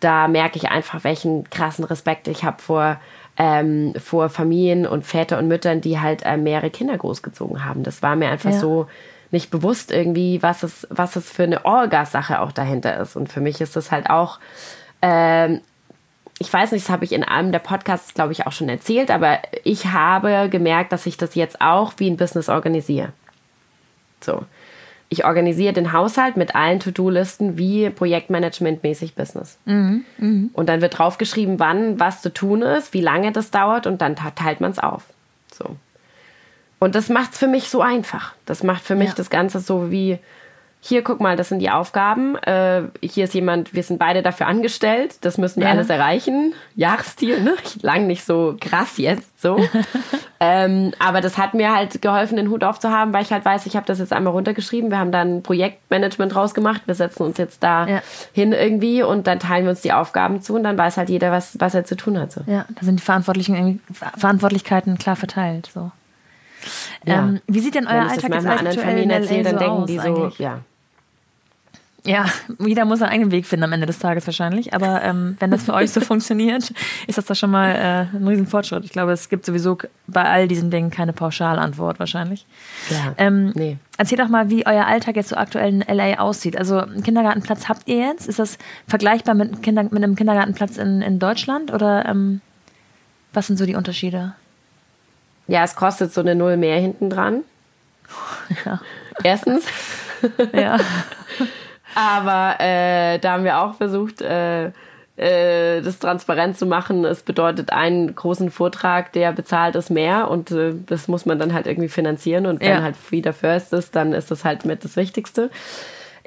da merke ich einfach, welchen krassen Respekt ich habe vor ähm, vor Familien und Väter und Müttern, die halt äh, mehrere Kinder großgezogen haben. Das war mir einfach ja. so nicht bewusst irgendwie, was es, was es für eine Orgasache auch dahinter ist. Und für mich ist das halt auch, ähm, ich weiß nicht, das habe ich in einem der Podcasts, glaube ich, auch schon erzählt, aber ich habe gemerkt, dass ich das jetzt auch wie ein Business organisiere. So ich organisiere den Haushalt mit allen To-Do-Listen wie Projektmanagement-mäßig Business. Mhm, mh. Und dann wird draufgeschrieben, wann was zu tun ist, wie lange das dauert und dann teilt man es auf. So. Und das macht es für mich so einfach. Das macht für mich ja. das Ganze so wie, hier, guck mal, das sind die Aufgaben. Äh, hier ist jemand, wir sind beide dafür angestellt. Das müssen wir ja. alles erreichen. Jahresstil, ne? Lang nicht so krass jetzt so. ähm, aber das hat mir halt geholfen, den Hut aufzuhaben, weil ich halt weiß, ich habe das jetzt einmal runtergeschrieben. Wir haben dann Projektmanagement rausgemacht. Wir setzen uns jetzt da ja. hin irgendwie und dann teilen wir uns die Aufgaben zu und dann weiß halt jeder, was, was er zu tun hat. So. Ja, da sind die Verantwortlichen, Verantwortlichkeiten klar verteilt. So. Ja. Ähm, wie sieht denn euer Wenn ich Alltag das manchmal anderen Familien erzähle, dann so denken die so, eigentlich? ja. Ja, jeder muss seinen eigenen Weg finden am Ende des Tages wahrscheinlich. Aber ähm, wenn das für euch so funktioniert, ist das doch schon mal äh, ein Riesenfortschritt. Ich glaube, es gibt sowieso bei all diesen Dingen keine Pauschalantwort wahrscheinlich. Ja, ähm, nee. Erzähl doch mal, wie euer Alltag jetzt so aktuell in LA aussieht. Also einen Kindergartenplatz habt ihr jetzt? Ist das vergleichbar mit, Kinder, mit einem Kindergartenplatz in, in Deutschland? Oder ähm, was sind so die Unterschiede? Ja, es kostet so eine Null mehr hinten dran. Ja. Erstens. Ja. Aber äh, da haben wir auch versucht, äh, äh, das transparent zu machen. Es bedeutet einen großen Vortrag, der bezahlt ist mehr und äh, das muss man dann halt irgendwie finanzieren. Und wenn ja. halt Free the First ist, dann ist das halt mit das Wichtigste.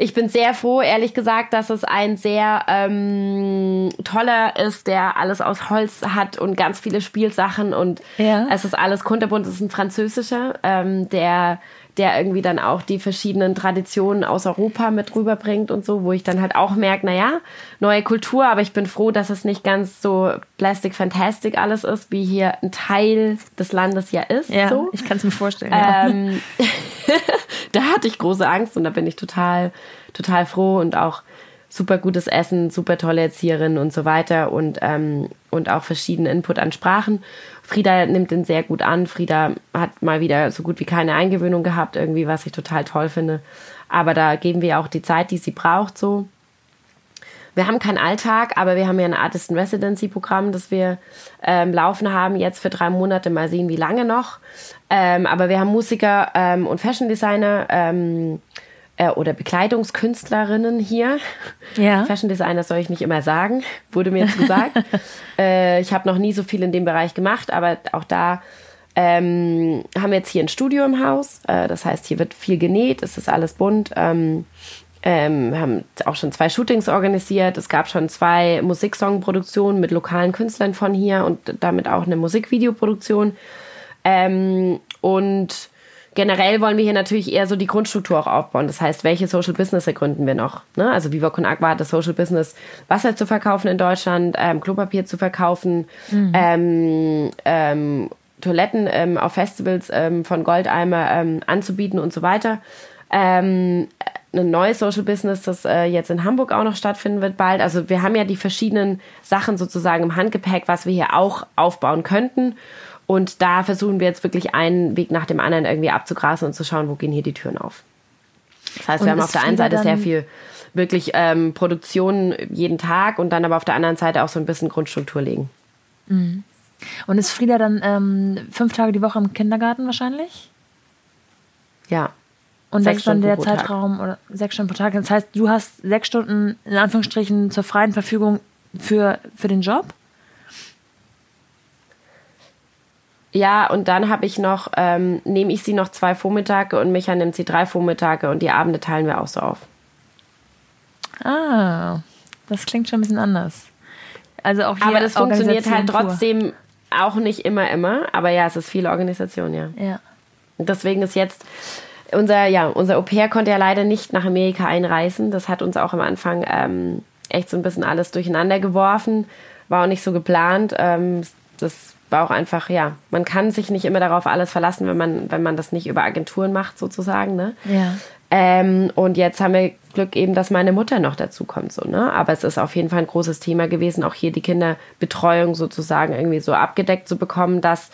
Ich bin sehr froh, ehrlich gesagt, dass es ein sehr ähm, toller ist, der alles aus Holz hat und ganz viele Spielsachen und ja. es ist alles kunterbunt. Es ist ein französischer, ähm, der der irgendwie dann auch die verschiedenen Traditionen aus Europa mit rüberbringt und so, wo ich dann halt auch merke, naja, neue Kultur, aber ich bin froh, dass es nicht ganz so Plastic Fantastic alles ist, wie hier ein Teil des Landes ja ist. Ja, so. ich kann es mir vorstellen. Ähm, ja. da hatte ich große Angst und da bin ich total, total froh und auch super gutes Essen, super tolle Erzieherin und so weiter und, ähm, und auch verschiedenen Input an Sprachen. Frieda nimmt den sehr gut an. Frieda hat mal wieder so gut wie keine Eingewöhnung gehabt, irgendwie, was ich total toll finde. Aber da geben wir auch die Zeit, die sie braucht, so. Wir haben keinen Alltag, aber wir haben ja ein Artist in Residency Programm, das wir ähm, laufen haben, jetzt für drei Monate. Mal sehen, wie lange noch. Ähm, aber wir haben Musiker ähm, und Fashion Designer ähm, äh, oder Bekleidungskünstlerinnen hier. Ja. Fashion Designer soll ich nicht immer sagen, wurde mir jetzt gesagt. äh, ich habe noch nie so viel in dem Bereich gemacht, aber auch da ähm, haben wir jetzt hier ein Studio im Haus. Äh, das heißt, hier wird viel genäht, es ist alles bunt. Ähm, ähm, haben auch schon zwei Shootings organisiert. Es gab schon zwei Musiksongproduktionen mit lokalen Künstlern von hier und damit auch eine Musikvideoproduktion. Ähm, und generell wollen wir hier natürlich eher so die Grundstruktur auch aufbauen. Das heißt, welche Social Business gründen wir noch? Ne? Also Viva Con Agua hat das Social Business, Wasser zu verkaufen in Deutschland, ähm, Klopapier zu verkaufen, mhm. ähm, ähm, Toiletten ähm, auf Festivals ähm, von Goldeimer ähm, anzubieten und so weiter. ein neues Social Business, das äh, jetzt in Hamburg auch noch stattfinden wird bald. Also wir haben ja die verschiedenen Sachen sozusagen im Handgepäck, was wir hier auch aufbauen könnten. Und da versuchen wir jetzt wirklich einen Weg nach dem anderen irgendwie abzugrasen und zu schauen, wo gehen hier die Türen auf. Das heißt, und wir haben auf der einen Seite sehr viel wirklich ähm, Produktion jeden Tag und dann aber auf der anderen Seite auch so ein bisschen Grundstruktur legen. Mhm. Und ist Frieda dann ähm, fünf Tage die Woche im Kindergarten wahrscheinlich? Ja. Und sechs Stunden der Zeitraum oder sechs Stunden pro Tag. Das heißt, du hast sechs Stunden in Anführungsstrichen zur freien Verfügung für, für den Job? Ja, und dann habe ich noch, ähm, nehme ich sie noch zwei Vormittage und Micha nimmt sie drei Vormittage und die Abende teilen wir auch so auf. Ah, das klingt schon ein bisschen anders. Also auch hier Aber das funktioniert halt trotzdem auch nicht immer, immer. Aber ja, es ist viel Organisation, ja. Ja. Und deswegen ist jetzt unser, ja, unser Au pair konnte ja leider nicht nach Amerika einreisen. Das hat uns auch am Anfang ähm, echt so ein bisschen alles durcheinander geworfen. War auch nicht so geplant. Ähm, das war auch einfach, ja, man kann sich nicht immer darauf alles verlassen, wenn man, wenn man das nicht über Agenturen macht, sozusagen, ne? Ja. Ähm, und jetzt haben wir Glück eben, dass meine Mutter noch dazu kommt, so, ne? Aber es ist auf jeden Fall ein großes Thema gewesen, auch hier die Kinderbetreuung sozusagen irgendwie so abgedeckt zu bekommen, dass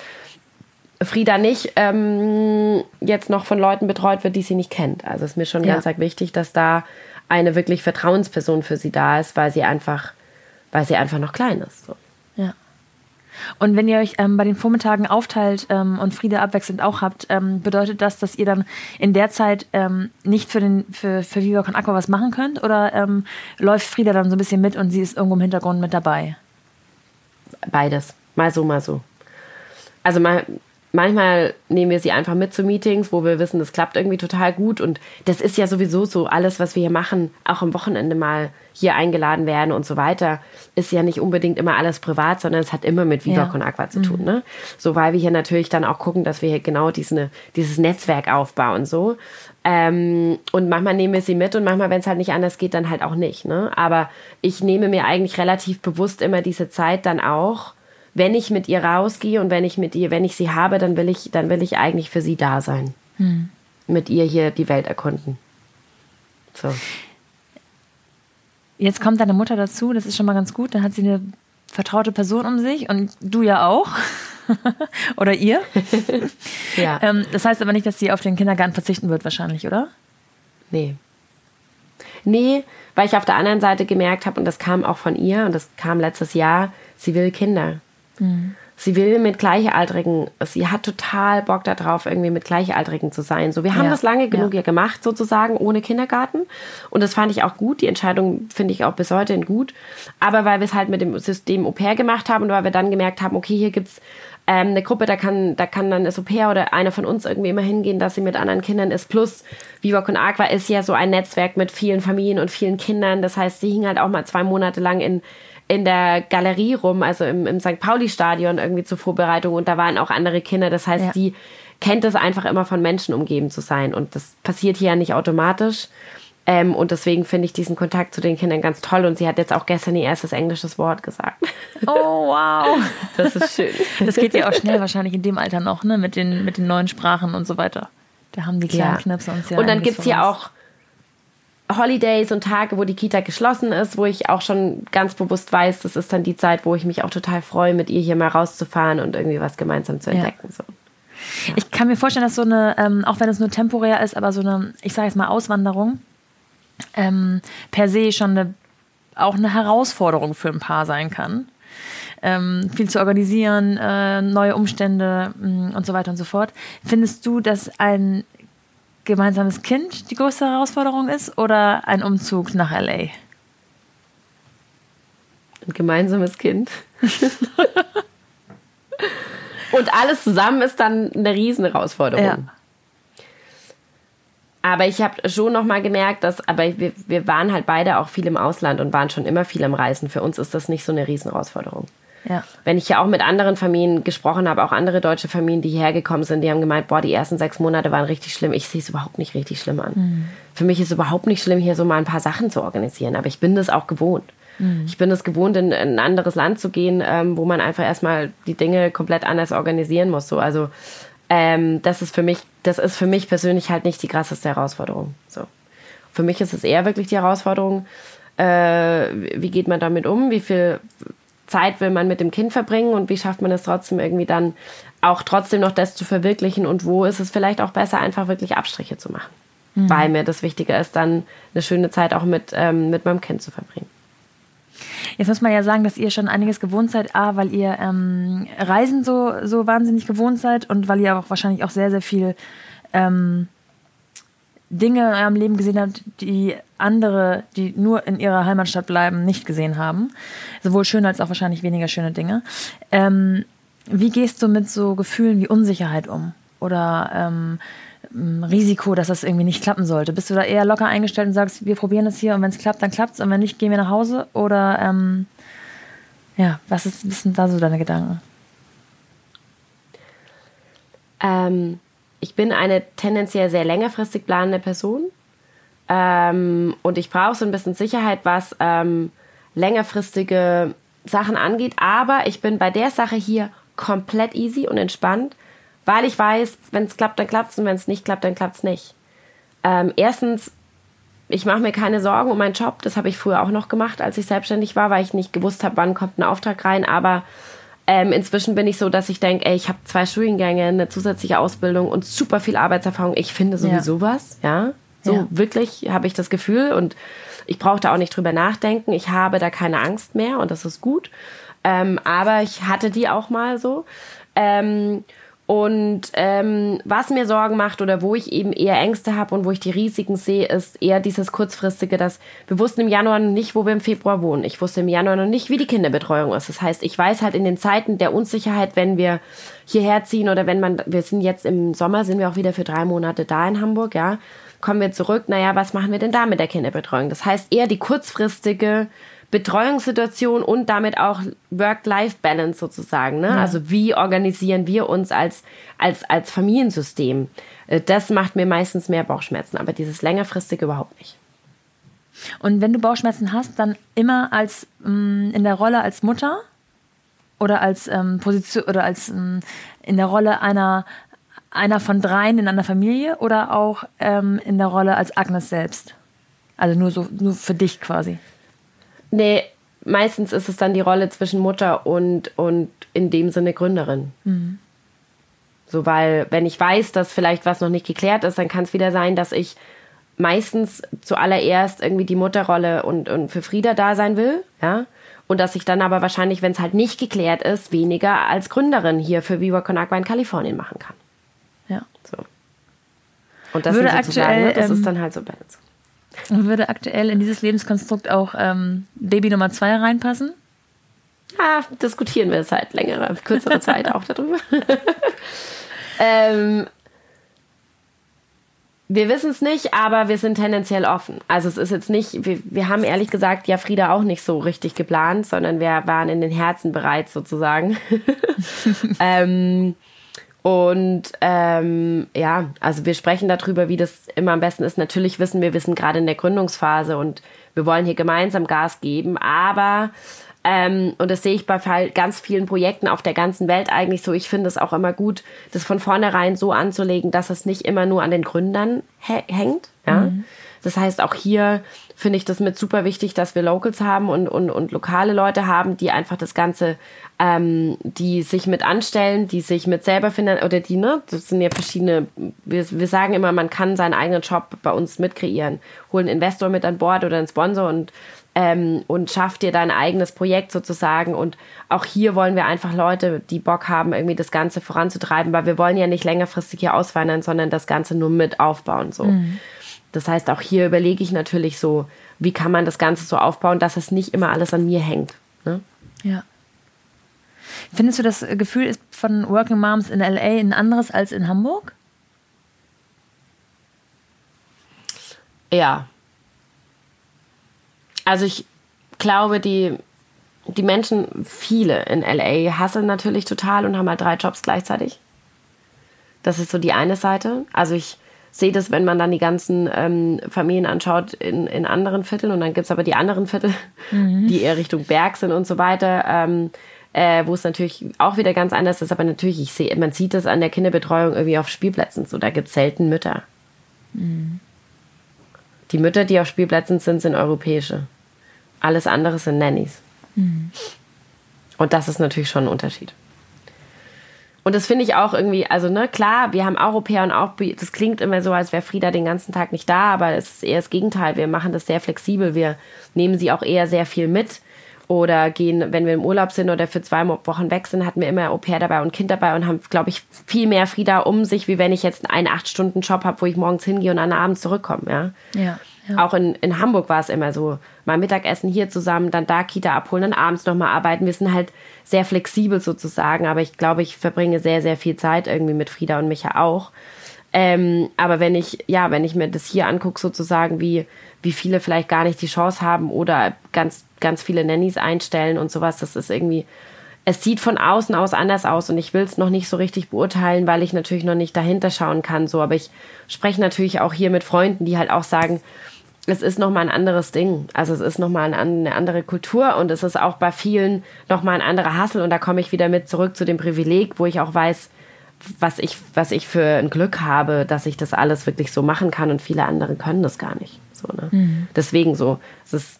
Frieda nicht ähm, jetzt noch von Leuten betreut wird, die sie nicht kennt. Also ist mir schon ja. ganz arg wichtig, dass da eine wirklich Vertrauensperson für sie da ist, weil sie einfach, weil sie einfach noch klein ist. So. Und wenn ihr euch ähm, bei den Vormittagen aufteilt ähm, und Frieda abwechselnd auch habt, ähm, bedeutet das, dass ihr dann in der Zeit ähm, nicht für, den, für, für Viva Con Aqua was machen könnt? Oder ähm, läuft Frieda dann so ein bisschen mit und sie ist irgendwo im Hintergrund mit dabei? Beides. Mal so, mal so. Also mal, manchmal nehmen wir sie einfach mit zu Meetings, wo wir wissen, das klappt irgendwie total gut. Und das ist ja sowieso so, alles, was wir hier machen, auch am Wochenende mal hier eingeladen werden und so weiter, ist ja nicht unbedingt immer alles privat, sondern es hat immer mit Viva ja. Con Aqua zu tun. Mhm. Ne? So, weil wir hier natürlich dann auch gucken, dass wir hier genau diese, dieses Netzwerk aufbauen. So. Ähm, und manchmal nehmen wir sie mit und manchmal, wenn es halt nicht anders geht, dann halt auch nicht. Ne? Aber ich nehme mir eigentlich relativ bewusst immer diese Zeit dann auch, wenn ich mit ihr rausgehe und wenn ich mit ihr, wenn ich sie habe, dann will ich, dann will ich eigentlich für sie da sein. Hm. Mit ihr hier die Welt erkunden. So. Jetzt kommt deine Mutter dazu, das ist schon mal ganz gut. Dann hat sie eine vertraute Person um sich und du ja auch. oder ihr. ja. Ähm, das heißt aber nicht, dass sie auf den Kindergarten verzichten wird, wahrscheinlich, oder? Nee. Nee, weil ich auf der anderen Seite gemerkt habe, und das kam auch von ihr, und das kam letztes Jahr, sie will Kinder. Mhm. sie will mit Gleichaltrigen, sie hat total Bock darauf, irgendwie mit Gleichaltrigen zu sein. So, wir haben ja, das lange genug ja. gemacht, sozusagen, ohne Kindergarten. Und das fand ich auch gut. Die Entscheidung finde ich auch bis heute gut. Aber weil wir es halt mit dem System Au pair gemacht haben und weil wir dann gemerkt haben, okay, hier gibt's ähm, eine Gruppe, da kann, da kann dann das Au pair oder einer von uns irgendwie immer hingehen, dass sie mit anderen Kindern ist. Plus, Viva Con Aqua ist ja so ein Netzwerk mit vielen Familien und vielen Kindern. Das heißt, sie hing halt auch mal zwei Monate lang in in der Galerie rum, also im, im St. Pauli-Stadion irgendwie zur Vorbereitung und da waren auch andere Kinder. Das heißt, ja. die kennt es einfach immer von Menschen umgeben zu sein und das passiert hier ja nicht automatisch. Ähm, und deswegen finde ich diesen Kontakt zu den Kindern ganz toll. Und sie hat jetzt auch gestern ihr erstes englisches Wort gesagt. Oh, wow. Das ist schön. Das geht ja auch schnell wahrscheinlich in dem Alter noch, ne? Mit den, mit den neuen Sprachen und so weiter. Da haben die kleinen ja. Knöpfe uns ja. Und dann gibt es hier auch Holidays und Tage, wo die Kita geschlossen ist, wo ich auch schon ganz bewusst weiß, das ist dann die Zeit, wo ich mich auch total freue, mit ihr hier mal rauszufahren und irgendwie was gemeinsam zu entdecken. Ja. So. Ja. Ich kann mir vorstellen, dass so eine, ähm, auch wenn es nur temporär ist, aber so eine, ich sage jetzt mal Auswanderung, ähm, per se schon eine, auch eine Herausforderung für ein Paar sein kann. Ähm, viel zu organisieren, äh, neue Umstände mh, mm, und so weiter und so fort. Findest du, dass ein gemeinsames Kind die größte Herausforderung ist oder ein Umzug nach LA? Ein gemeinsames Kind. Und alles zusammen ist dann eine Riesenherausforderung. Ja. Aber ich habe schon noch mal gemerkt, dass, aber wir, wir waren halt beide auch viel im Ausland und waren schon immer viel am Reisen. Für uns ist das nicht so eine Riesenherausforderung. Ja. Wenn ich ja auch mit anderen Familien gesprochen habe, auch andere deutsche Familien, die hierher gekommen sind, die haben gemeint, boah, die ersten sechs Monate waren richtig schlimm. Ich sehe es überhaupt nicht richtig schlimm an. Mhm. Für mich ist es überhaupt nicht schlimm, hier so mal ein paar Sachen zu organisieren. Aber ich bin das auch gewohnt. Mhm. Ich bin es gewohnt, in, in, ein anderes Land zu gehen, ähm, wo man einfach erstmal die Dinge komplett anders organisieren muss. So, also ähm, das ist für mich, das ist für mich persönlich halt nicht die krasseste Herausforderung. So. Für mich ist es eher wirklich die Herausforderung, äh, wie geht man damit um? Wie viel Zeit will man mit dem Kind verbringen und wie schafft man es trotzdem irgendwie dann auch trotzdem noch das zu verwirklichen und wo ist es vielleicht auch besser, einfach wirklich Abstriche zu machen. Mhm. Weil mir das Wichtige ist, dann eine schöne Zeit auch mit, ähm, mit meinem Kind zu verbringen. Jetzt muss man ja sagen, dass ihr schon einiges gewohnt seid, A, weil ihr ähm, Reisen so, so wahnsinnig gewohnt seid und weil ihr auch wahrscheinlich auch sehr, sehr viel ähm, Dinge in eurem Leben gesehen habt, die andere, die nur in ihrer Heimatstadt bleiben, nicht gesehen haben. Sowohl schöne als auch wahrscheinlich weniger schöne Dinge. Ähm, wie gehst du mit so Gefühlen wie Unsicherheit um? Oder ähm, Risiko, dass das irgendwie nicht klappen sollte? Bist du da eher locker eingestellt und sagst, wir probieren das hier und wenn es klappt, dann klappt es und wenn nicht, gehen wir nach Hause? Oder ähm, ja, was, ist, was sind da so deine Gedanken? Ähm, ich bin eine tendenziell sehr längerfristig planende Person. Ähm, und ich brauche so ein bisschen Sicherheit, was ähm, längerfristige Sachen angeht. Aber ich bin bei der Sache hier komplett easy und entspannt, weil ich weiß, wenn es klappt, dann klappt es und wenn es nicht klappt, dann klappt es nicht. Ähm, erstens, ich mache mir keine Sorgen um meinen Job. Das habe ich früher auch noch gemacht, als ich selbstständig war, weil ich nicht gewusst habe, wann kommt ein Auftrag rein. Aber ähm, inzwischen bin ich so, dass ich denke, ey, ich habe zwei Studiengänge, eine zusätzliche Ausbildung und super viel Arbeitserfahrung. Ich finde sowieso ja. was, ja. So ja. wirklich habe ich das Gefühl und ich brauche da auch nicht drüber nachdenken. Ich habe da keine Angst mehr und das ist gut. Ähm, aber ich hatte die auch mal so. Ähm, und ähm, was mir Sorgen macht oder wo ich eben eher Ängste habe und wo ich die Risiken sehe, ist eher dieses kurzfristige, dass wir wussten im Januar noch nicht, wo wir im Februar wohnen. Ich wusste im Januar noch nicht, wie die Kinderbetreuung ist. Das heißt, ich weiß halt in den Zeiten der Unsicherheit, wenn wir hierher ziehen oder wenn man, wir sind jetzt im Sommer, sind wir auch wieder für drei Monate da in Hamburg, ja, kommen wir zurück, naja, was machen wir denn da mit der Kinderbetreuung? Das heißt eher die kurzfristige Betreuungssituation und damit auch Work-Life-Balance sozusagen. Ne? Ja. Also wie organisieren wir uns als, als, als Familiensystem? Äh, das macht mir meistens mehr Bauchschmerzen, aber dieses längerfristige überhaupt nicht. Und wenn du Bauchschmerzen hast, dann immer als mh, mm, in der Rolle als Mutter oder als ähm, Position oder als mh, mm, in der Rolle einer einer von dreien in einer Familie oder auch ähm, in der Rolle als Agnes selbst? Also nur so nur für dich quasi. Nee, meistens ist es dann die Rolle zwischen Mutter und, und in dem Sinne Gründerin. Mhm. So, weil, wenn ich weiß, dass vielleicht was noch nicht geklärt ist, dann kann es wieder sein, dass ich meistens zuallererst irgendwie die Mutterrolle und, und für Frieda da sein will, ja. Und dass ich dann aber wahrscheinlich, wenn es halt nicht geklärt ist, weniger als Gründerin hier für Viva Con Agua in Kalifornien machen kann. Ja. So. Und das, Würde sind sozusagen, aktuell, ne, das ähm, ist dann halt so Balance. Würde aktuell in dieses Lebenskonstrukt auch ähm, Baby Nummer zwei reinpassen? Ah, diskutieren wir seit längerer, kürzerer Zeit auch darüber. ähm, wir wissen es nicht, aber wir sind tendenziell offen. Also es ist jetzt nicht, wir, wir haben ehrlich gesagt ja Frieda auch nicht so richtig geplant, sondern wir waren in den Herzen bereit sozusagen. ähm, und ähm, ja, also wir sprechen darüber, wie das immer am besten ist. Natürlich wissen wir, wir sind gerade in der Gründungsphase und wir wollen hier gemeinsam Gas geben, aber ähm, und das sehe ich bei ganz vielen Projekten auf der ganzen Welt eigentlich so. Ich finde es auch immer gut, das von vornherein so anzulegen, dass es nicht immer nur an den Gründern hängt. Ja? Mhm. Das heißt, auch hier finde ich das mit super wichtig, dass wir Locals haben und, und, und lokale Leute haben, die einfach das Ganze, ähm, die sich mit anstellen, die sich mit selber finden oder die, ne, das sind ja verschiedene, wir, wir sagen immer, man kann seinen eigenen Job bei uns mitkreieren. Holen einen Investor mit an Bord oder einen Sponsor und ähm, und schaff dir dein eigenes Projekt sozusagen. Und auch hier wollen wir einfach Leute, die Bock haben, irgendwie das Ganze voranzutreiben, weil wir wollen ja nicht längerfristig hier auswandern, sondern das Ganze nur mit aufbauen. So. Mhm. Das heißt, auch hier überlege ich natürlich so, wie kann man das Ganze so aufbauen, dass es nicht immer alles an mir hängt. Ne? Ja. Findest du, das Gefühl ist von Working Moms in LA ein anderes als in Hamburg? Ja, also ich glaube, die, die Menschen, viele in LA, hasseln natürlich total und haben halt drei Jobs gleichzeitig. Das ist so die eine Seite. Also ich sehe das, wenn man dann die ganzen ähm, Familien anschaut in, in anderen Vierteln und dann gibt es aber die anderen Viertel, mhm. die eher Richtung Berg sind und so weiter. Ähm, äh, wo es natürlich auch wieder ganz anders ist, aber natürlich, ich sehe, man sieht das an der Kinderbetreuung irgendwie auf Spielplätzen. So, da gibt es selten Mütter. Mhm. Die Mütter, die auf Spielplätzen sind, sind europäische. Alles andere sind Nannies. Mhm. Und das ist natürlich schon ein Unterschied. Und das finde ich auch irgendwie, also ne, klar, wir haben Europäer und auch, das klingt immer so, als wäre Frieda den ganzen Tag nicht da, aber es ist eher das Gegenteil. Wir machen das sehr flexibel. Wir nehmen sie auch eher sehr viel mit oder gehen, wenn wir im Urlaub sind oder für zwei Wochen weg sind, hatten wir immer Au pair dabei und Kind dabei und haben, glaube ich, viel mehr Frieda um sich, wie wenn ich jetzt einen acht Stunden Job habe, wo ich morgens hingehe und an Abend zurückkomme. Ja. ja. Ja. Auch in, in Hamburg war es immer so. Mal Mittagessen hier zusammen, dann da Kita abholen, dann abends nochmal arbeiten. Wir sind halt sehr flexibel sozusagen, aber ich glaube, ich verbringe sehr, sehr viel Zeit irgendwie mit Frieda und Micha auch. Ähm, aber wenn ich, ja, wenn ich mir das hier angucke, sozusagen, wie, wie viele vielleicht gar nicht die Chance haben oder ganz, ganz viele Nannies einstellen und sowas, das ist irgendwie, es sieht von außen aus anders aus und ich will es noch nicht so richtig beurteilen, weil ich natürlich noch nicht dahinter schauen kann, so. Aber ich spreche natürlich auch hier mit Freunden, die halt auch sagen, es ist nochmal ein anderes Ding. Also es ist nochmal eine andere Kultur und es ist auch bei vielen nochmal ein anderer Hassel. Und da komme ich wieder mit zurück zu dem Privileg, wo ich auch weiß, was ich, was ich für ein Glück habe, dass ich das alles wirklich so machen kann und viele andere können das gar nicht. So, ne? Mhm. Deswegen so. Es ist,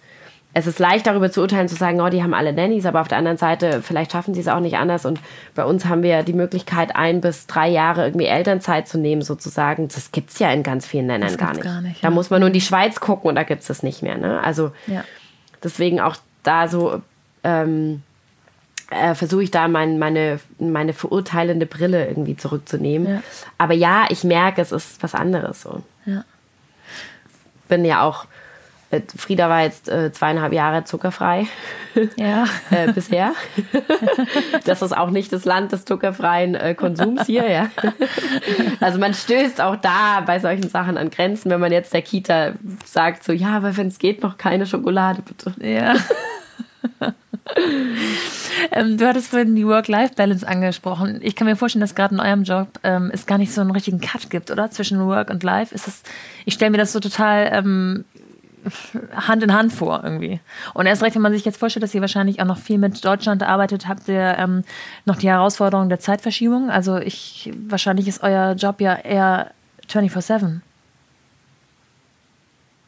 es ist leicht darüber zu urteilen, zu sagen, oh, die haben alle Nannies, aber auf der anderen Seite, vielleicht schaffen sie es auch nicht anders. Und bei uns haben wir die Möglichkeit, ein bis drei Jahre irgendwie Elternzeit zu nehmen, sozusagen. Das gibt es ja in ganz vielen Ländern gar nicht. Gar nicht ja. Da muss man nur in die Schweiz gucken und da gibt es das nicht mehr. Ne? Also ja. deswegen auch da so ähm, äh, versuche ich da mein, meine, meine verurteilende Brille irgendwie zurückzunehmen. Ja. Aber ja, ich merke, es ist was anderes so. Ja. Bin ja auch Frieda war jetzt äh, zweieinhalb Jahre zuckerfrei. Ja. äh, bisher. das ist auch nicht das Land des zuckerfreien äh, Konsums hier, ja. Also man stößt auch da bei solchen Sachen an Grenzen, wenn man jetzt der Kita sagt, so, ja, aber wenn es geht, noch keine Schokolade, bitte. Ja. ähm, du hattest vorhin die Work-Life-Balance angesprochen. Ich kann mir vorstellen, dass gerade in eurem Job ähm, es gar nicht so einen richtigen Cut gibt, oder? Zwischen Work und Life. Ist das, ich stelle mir das so total ähm, Hand in Hand vor irgendwie. Und erst recht, wenn man sich jetzt vorstellt, dass ihr wahrscheinlich auch noch viel mit Deutschland arbeitet, habt ihr ähm, noch die Herausforderung der Zeitverschiebung. Also ich, wahrscheinlich ist euer Job ja eher 24-7.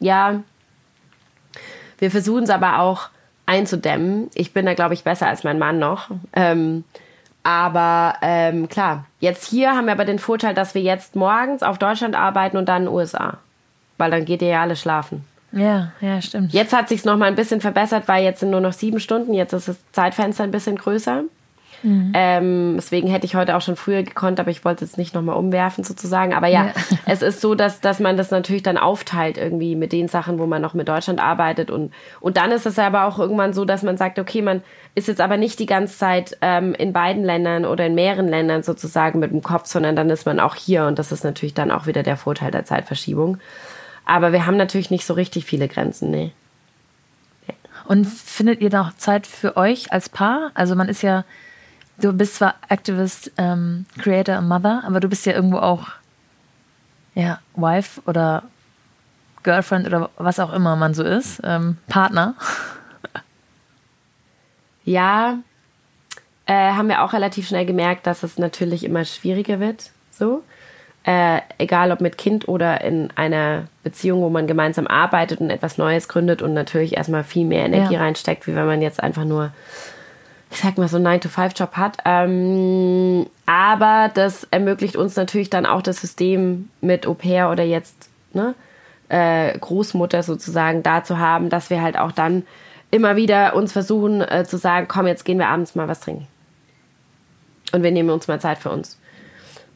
Ja, wir versuchen es aber auch einzudämmen. Ich bin da, glaube ich, besser als mein Mann noch. Ähm, aber ähm, klar, jetzt hier haben wir aber den Vorteil, dass wir jetzt morgens auf Deutschland arbeiten und dann in den USA. Weil dann geht ihr ja alle schlafen. Ja, ja, stimmt. Jetzt hat sich es noch mal ein bisschen verbessert, weil jetzt sind nur noch sieben Stunden. Jetzt ist das Zeitfenster ein bisschen größer. Mhm. Ähm, deswegen hätte ich heute auch schon früher gekonnt, aber ich wollte es nicht nochmal umwerfen sozusagen. Aber ja, ja, es ist so, dass, dass man das natürlich dann aufteilt irgendwie mit den Sachen, wo man noch mit Deutschland arbeitet. Und, und dann ist es aber auch irgendwann so, dass man sagt, okay, man ist jetzt aber nicht die ganze Zeit ähm, in beiden Ländern oder in mehreren Ländern sozusagen mit dem Kopf, sondern dann ist man auch hier. Und das ist natürlich dann auch wieder der Vorteil der Zeitverschiebung. Aber wir haben natürlich nicht so richtig viele Grenzen, nee. Und findet ihr noch Zeit für euch als Paar? Also man ist ja du bist zwar Activist, ähm, Creator und Mother, aber du bist ja irgendwo auch ja, Wife oder Girlfriend oder was auch immer man so ist, ähm, Partner. Ja, äh, haben wir auch relativ schnell gemerkt, dass es natürlich immer schwieriger wird. So. Äh, egal ob mit Kind oder in einer Beziehung, wo man gemeinsam arbeitet und etwas Neues gründet und natürlich erstmal viel mehr Energie ja. reinsteckt, wie wenn man jetzt einfach nur ich sag mal, so einen 9-to-5-Job hat. Ähm, aber das ermöglicht uns natürlich dann auch das System mit Au pair oder jetzt ne, äh, Großmutter sozusagen da zu haben, dass wir halt auch dann immer wieder uns versuchen äh, zu sagen, komm, jetzt gehen wir abends mal was trinken. Und wir nehmen uns mal Zeit für uns.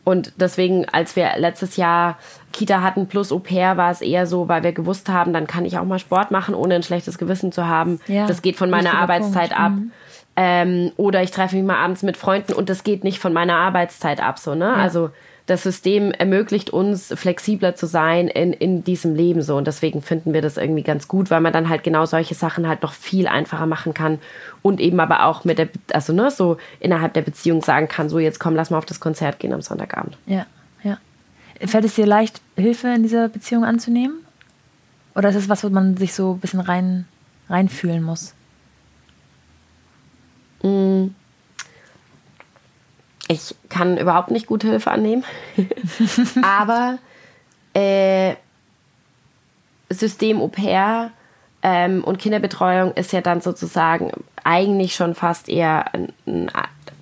Und deswegen, als wir letztes Jahr Kita hatten plus Au pair, war es eher so, weil wir gewusst haben, dann kann ich auch mal Sport machen, ohne ein schlechtes Gewissen zu haben. Ja, das geht von meiner Arbeitszeit Punkt. ab. Mhm. Ähm, oder ich treffe mich mal abends mit Freunden und das geht nicht von meiner Arbeitszeit ab. So, ne? Ja. Also das System ermöglicht uns, flexibler zu sein in, in diesem Leben so. Und deswegen finden wir das irgendwie ganz gut, weil man dann halt genau solche Sachen halt noch viel einfacher machen kann und eben aber auch mit der, also ne, so innerhalb der Beziehung sagen kann, so jetzt komm, lass mal auf das Konzert gehen am Sonntagabend. Ja, ja. Fällt es dir leicht, Hilfe in dieser Beziehung anzunehmen? Oder ist es was, wo man sich so ein bisschen rein, reinfühlen muss? Mm. Ich kann überhaupt nicht gute Hilfe annehmen. Aber äh, System Au pair ähm, und Kinderbetreuung ist ja dann sozusagen eigentlich schon fast eher, ein, ein,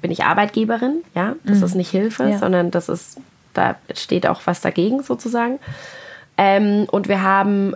bin ich Arbeitgeberin, ja, das mhm. ist nicht Hilfe, ja. sondern das ist, da steht auch was dagegen sozusagen. Ähm, und wir haben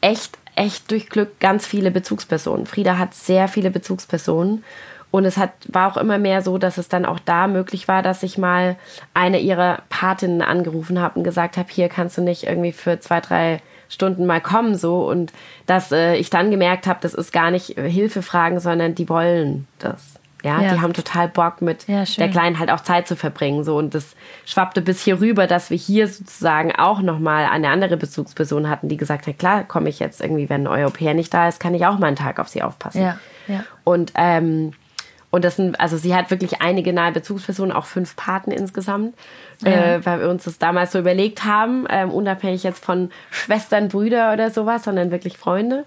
echt, echt durch Glück ganz viele Bezugspersonen. Frieda hat sehr viele Bezugspersonen und es hat, war auch immer mehr so, dass es dann auch da möglich war, dass ich mal eine ihrer Patinnen angerufen habe und gesagt habe, hier kannst du nicht irgendwie für zwei, drei Stunden mal kommen so und dass äh, ich dann gemerkt habe, das ist gar nicht Hilfefragen, sondern die wollen das. Ja, ja. die haben total Bock mit ja, der Kleinen halt auch Zeit zu verbringen so und das schwappte bis hier rüber, dass wir hier sozusagen auch noch mal eine andere Bezugsperson hatten, die gesagt hat, klar, komme ich jetzt irgendwie, wenn euer Au nicht da ist, kann ich auch mal einen Tag auf sie aufpassen. Ja, ja. Und ähm, und das sind, also sie hat wirklich einige nahe Bezugspersonen, auch fünf Paten insgesamt, ja. äh, weil wir uns das damals so überlegt haben, ähm, unabhängig jetzt von Schwestern, Brüder oder sowas, sondern wirklich Freunde.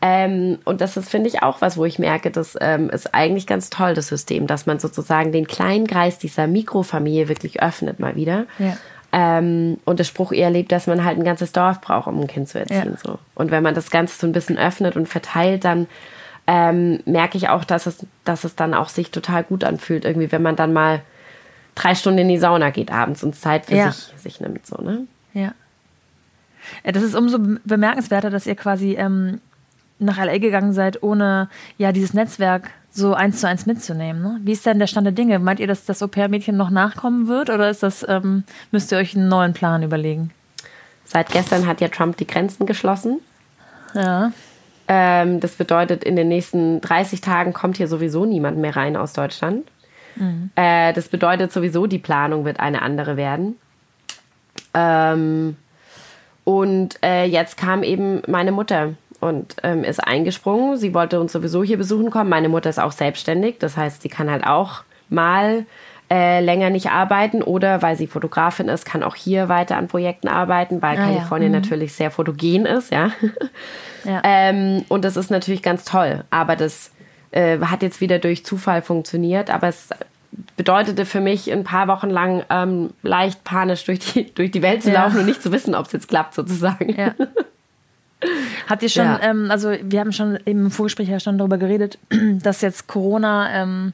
Ähm, und das ist, finde ich, auch was, wo ich merke, das ähm, ist eigentlich ganz toll, das System, dass man sozusagen den kleinen Kreis dieser Mikrofamilie wirklich öffnet mal wieder. Ja. Ähm, und der Spruch eher lebt, dass man halt ein ganzes Dorf braucht, um ein Kind zu erziehen. Ja. So. Und wenn man das Ganze so ein bisschen öffnet und verteilt, dann ähm, merke ich auch, dass es, dass es dann auch sich total gut anfühlt, irgendwie, wenn man dann mal drei Stunden in die Sauna geht abends und Zeit für ja. sich, sich nimmt. So, ne? Ja. Das ist umso bemerkenswerter, dass ihr quasi ähm, nach LA gegangen seid, ohne ja dieses Netzwerk so eins zu eins mitzunehmen. Ne? Wie ist denn der Stand der Dinge? Meint ihr, dass das Au-pair-Mädchen noch nachkommen wird oder ist das, ähm, müsst ihr euch einen neuen Plan überlegen? Seit gestern hat ja Trump die Grenzen geschlossen. Ja. Ähm, das bedeutet, in den nächsten 30 Tagen kommt hier sowieso niemand mehr rein aus Deutschland. Mhm. Äh, das bedeutet sowieso, die Planung wird eine andere werden. Ähm, und äh, jetzt kam eben meine Mutter und ähm, ist eingesprungen. Sie wollte uns sowieso hier besuchen kommen. Meine Mutter ist auch selbstständig, das heißt, sie kann halt auch mal äh, länger nicht arbeiten oder weil sie Fotografin ist, kann auch hier weiter an Projekten arbeiten, weil ah, Kalifornien ja. mhm. natürlich sehr fotogen ist, ja. ja. Ähm, und das ist natürlich ganz toll. Aber das äh, hat jetzt wieder durch Zufall funktioniert, aber es bedeutete für mich ein paar Wochen lang ähm, leicht panisch durch die, durch die Welt zu ja. laufen und nicht zu wissen, ob es jetzt klappt, sozusagen. Ja. Habt ihr schon, ja. ähm, also wir haben schon im Vorgespräch ja schon darüber geredet, dass jetzt Corona ähm,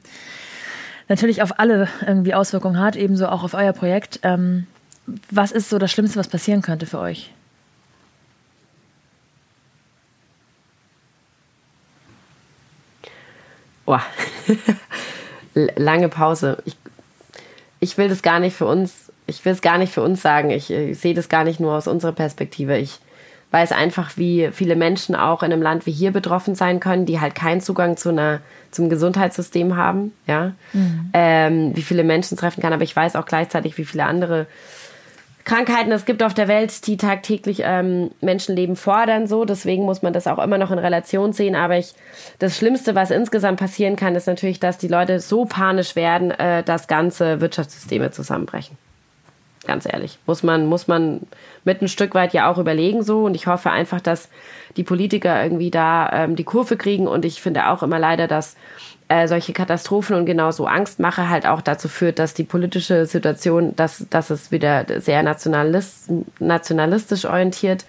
natürlich auf alle irgendwie Auswirkungen hat, ebenso auch auf euer Projekt. Ähm, was ist so das Schlimmste, was passieren könnte für euch? Boah. Lange Pause. Ich, ich will das gar nicht für uns, ich will es gar nicht für uns sagen. Ich, ich sehe das gar nicht nur aus unserer Perspektive. Ich weiß einfach, wie viele Menschen auch in einem Land wie hier betroffen sein können, die halt keinen Zugang zu einer, zum Gesundheitssystem haben, ja. Mhm. Ähm, wie viele Menschen treffen kann, aber ich weiß auch gleichzeitig, wie viele andere Krankheiten es gibt auf der Welt, die tagtäglich ähm, Menschenleben fordern, so. Deswegen muss man das auch immer noch in Relation sehen. Aber ich, das Schlimmste, was insgesamt passieren kann, ist natürlich, dass die Leute so panisch werden, äh, dass ganze Wirtschaftssysteme zusammenbrechen. Ganz ehrlich. Muss man, muss man mit ein Stück weit ja auch überlegen, so. Und ich hoffe einfach, dass die Politiker irgendwie da ähm, die Kurve kriegen. Und ich finde auch immer leider, dass äh, solche Katastrophen und genauso Angstmache halt auch dazu führt, dass die politische Situation, dass, dass es wieder sehr nationalist, nationalistisch orientiert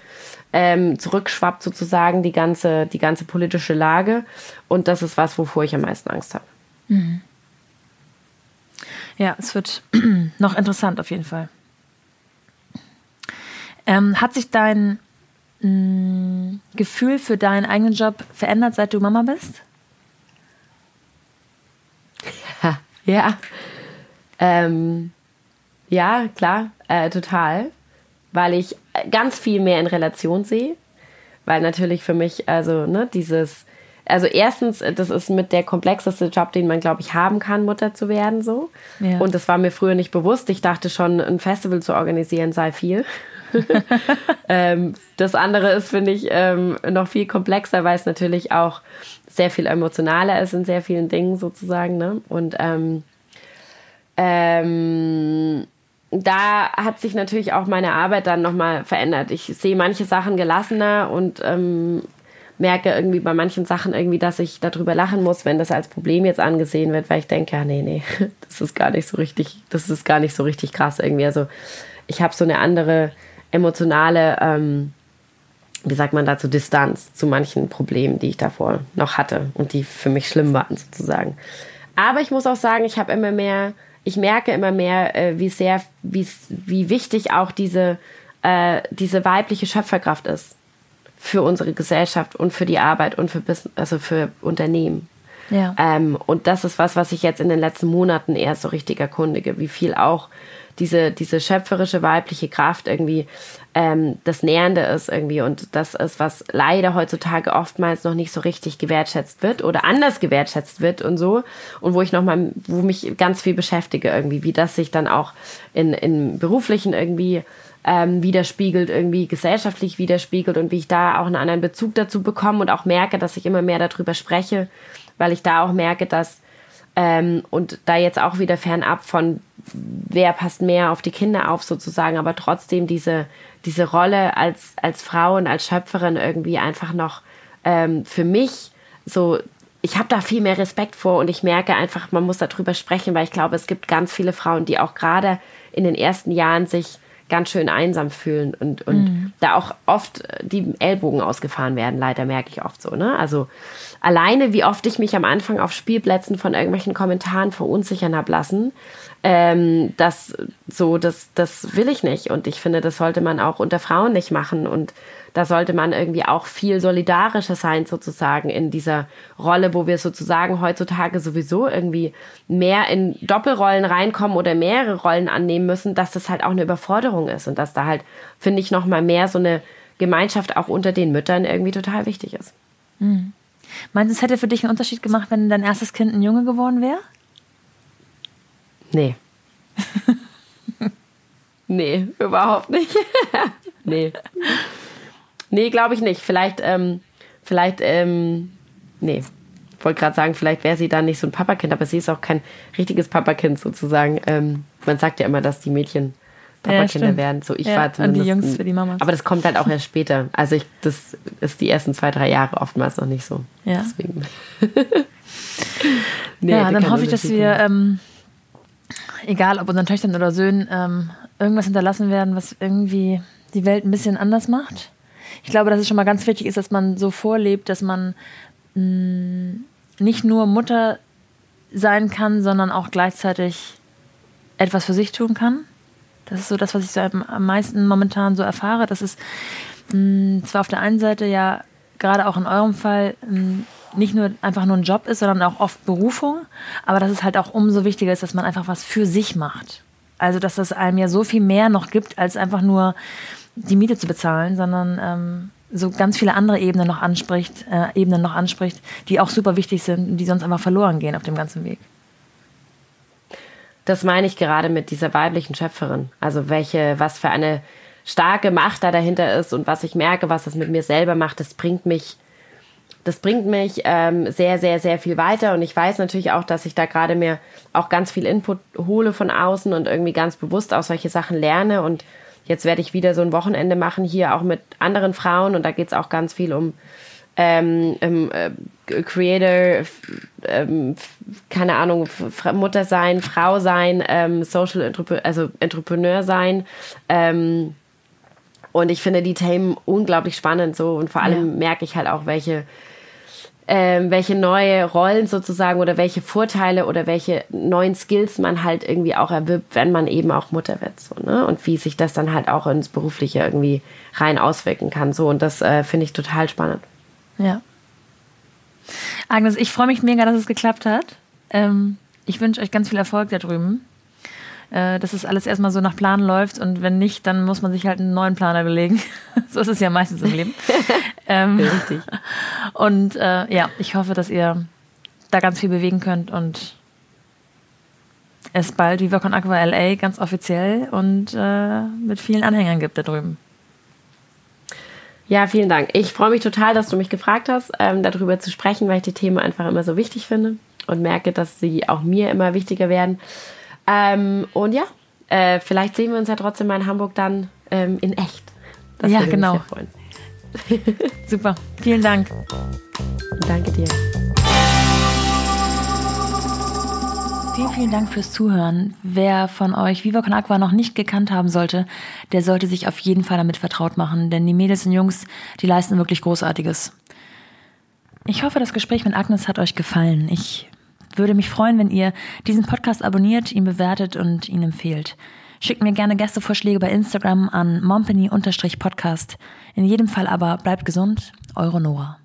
ähm, zurückschwappt sozusagen die ganze, die ganze politische Lage. Und das ist was, wovor ich am meisten Angst habe. Mhm. Ja, es wird noch interessant auf jeden Fall. Ähm, hat sich dein mh, mm, Gefühl für deinen eigenen Job verändert, seit du Mama bist? Ja. Ähm, ja, klar, äh, total. Weil ich ganz viel mehr in Relation sehe. Weil natürlich für mich, also, ne, dieses, also erstens, das ist mit der komplexeste Job, den man, glaube ich, haben kann, Mutter zu werden, so. Ja. Und das war mir früher nicht bewusst. Ich dachte schon, ein Festival zu organisieren sei viel. ähm, das andere ist, finde ich, ähm, noch viel komplexer, weil es natürlich auch sehr viel emotionaler ist in sehr vielen Dingen sozusagen. Ne? Und ähm, ähm, da hat sich natürlich auch meine Arbeit dann nochmal verändert. Ich sehe manche Sachen gelassener und ähm, merke irgendwie bei manchen Sachen irgendwie, dass ich darüber lachen muss, wenn das als Problem jetzt angesehen wird, weil ich denke, ja, nee, nee, das ist gar nicht so richtig, das ist gar nicht so richtig krass irgendwie. Also ich habe so eine andere emotionale ähm, wie sagt man dazu, Distanz zu manchen Problemen, die ich davor noch hatte und die für mich schlimm waren sozusagen. Aber ich muss auch sagen, ich habe immer mehr, ich merke immer mehr, äh, wie sehr, wie, wie wichtig auch diese, äh, diese weibliche Schöpferkraft ist für unsere Gesellschaft und für die Arbeit und für Business, also für Unternehmen. Ja. Ähm, und das ist was, was ich jetzt in den letzten Monaten erst so richtig erkundige, wie viel auch diese, diese schöpferische weibliche Kraft irgendwie ähm, das Nährende ist irgendwie. Und das ist, was leider heutzutage oftmals noch nicht so richtig gewertschätzt wird oder anders gewertschätzt wird und so. Und wo ich nochmal, wo mich ganz viel beschäftige irgendwie, wie das sich dann auch in, in beruflichen irgendwie ähm, widerspiegelt, irgendwie gesellschaftlich widerspiegelt und wie ich da auch einen anderen Bezug dazu bekomme und auch merke, dass ich immer mehr darüber spreche, weil ich da auch merke, dass ähm, und da jetzt auch wieder fernab von wer passt mehr auf die Kinder auf sozusagen, aber trotzdem diese, diese Rolle als, als Frau und als Schöpferin irgendwie einfach noch ähm, für mich so, ich habe da viel mehr Respekt vor und ich merke einfach, man muss darüber sprechen, weil ich glaube, es gibt ganz viele Frauen, die auch gerade in den ersten Jahren sich ganz schön einsam fühlen und, und mhm. da auch oft die Ellbogen ausgefahren werden, leider merke ich oft so. Ne? Also alleine, wie oft ich mich am Anfang auf Spielplätzen von irgendwelchen Kommentaren verunsichern habe lassen, ähm, das so, das, das will ich nicht. Und ich finde, das sollte man auch unter Frauen nicht machen. Und da sollte man irgendwie auch viel solidarischer sein, sozusagen, in dieser Rolle, wo wir sozusagen heutzutage sowieso irgendwie mehr in Doppelrollen reinkommen oder mehrere Rollen annehmen müssen, dass das halt auch eine Überforderung ist und dass da halt, finde ich, nochmal mehr so eine Gemeinschaft auch unter den Müttern irgendwie total wichtig ist. Mhm. Meinst du, es hätte für dich einen Unterschied gemacht, wenn dein erstes Kind ein Junge geworden wäre? Nee. nee, überhaupt nicht. nee. Nee, glaube ich nicht. Vielleicht, ähm, vielleicht, ähm, nee. Ich wollte gerade sagen, vielleicht wäre sie dann nicht so ein Papakind, aber sie ist auch kein richtiges Papakind sozusagen. Ähm, man sagt ja immer, dass die Mädchen Papakinder ja, werden. So, ich ja, war zumindest. Und die Jungs für die Mamas. Aber das kommt halt auch erst später. Also ich, das ist die ersten zwei, drei Jahre oftmals noch nicht so. Ja. Deswegen. nee, ja, dann hoffe ich, dass wir, ähm, egal ob unseren Töchtern oder Söhnen, ähm, irgendwas hinterlassen werden, was irgendwie die Welt ein bisschen anders macht. Ich glaube, dass es schon mal ganz wichtig ist, dass man so vorlebt, dass man mh, mm, nicht nur Mutter sein kann, sondern auch gleichzeitig etwas für sich tun kann. Das ist so das, was ich so am meisten momentan so erfahre. Das ist mh, mm, zwar auf der einen Seite ja gerade auch in eurem Fall mh, nicht nur einfach nur ein Job ist, sondern auch oft Berufung, aber dass es halt auch umso wichtiger ist, dass man einfach was für sich macht. Also dass das einem ja so viel mehr noch gibt, als einfach nur die Miete zu bezahlen, sondern ähm, so ganz viele andere Ebenen noch anspricht, äh, Ebenen noch anspricht, die auch super wichtig sind und die sonst einfach verloren gehen auf dem ganzen Weg. Das meine ich gerade mit dieser weiblichen Schöpferin. Also welche, was für eine starke Macht da dahinter ist und was ich merke, was das mit mir selber macht, das bringt mich, das bringt mich ähm, sehr, sehr, sehr viel weiter. Und ich weiß natürlich auch, dass ich da gerade mir auch ganz viel Input hole von außen und irgendwie ganz bewusst auch solche Sachen lerne und Jetzt werde ich wieder so ein Wochenende machen, hier auch mit anderen Frauen und da geht es auch ganz viel um ähm, ähm, äh, Creator, ähm, keine Ahnung, Mutter sein, Frau sein, ähm, Social Entrepreneur, also Entrepreneur sein. Ähm, und ich finde die Themen unglaublich spannend so und vor allem ja. merke ich halt auch, welche ähm, welche neue Rollen sozusagen oder welche Vorteile oder welche neuen Skills man halt irgendwie auch erwirbt, wenn man eben auch Mutter wird. So, ne? Und wie sich das dann halt auch ins Berufliche irgendwie rein auswirken kann. So, und das äh, finde ich total spannend. Ja. Agnes, ich freue mich mega, dass es geklappt hat. Ähm, ich wünsche euch ganz viel Erfolg da drüben äh, dass es alles erstmal so nach Plan läuft und wenn nicht, dann muss man sich halt einen neuen Planer belegen. so ist es ja meistens im Leben. ähm, Richtig. Und äh, ja, ich hoffe, dass ihr da ganz viel bewegen könnt und es bald Viva Aqua LA ganz offiziell und äh, mit vielen Anhängern gibt da drüben. Ja, vielen Dank. Ich freue mich total, dass du mich gefragt hast, ähm, darüber zu sprechen, weil ich die Themen einfach immer so wichtig finde und merke, dass sie auch mir immer wichtiger werden. Ähm, und ja, äh, vielleicht sehen wir uns ja trotzdem mal in Hamburg dann ähm, in echt. Das ja, genau. Super. Vielen Dank. Danke dir. Vielen, vielen Dank fürs Zuhören. Wer von euch Viva Con Aqua noch nicht gekannt haben sollte, der sollte sich auf jeden Fall damit vertraut machen, denn die Mädels und Jungs, die leisten wirklich Großartiges. Ich hoffe, das Gespräch mit Agnes hat euch gefallen. Ich würde mich freuen, wenn ihr diesen Podcast abonniert, ihn bewertet und ihn empfehlt. Schickt mir gerne Gästevorschläge bei Instagram an mompany-podcast. In jedem Fall aber bleibt gesund, eure Nora.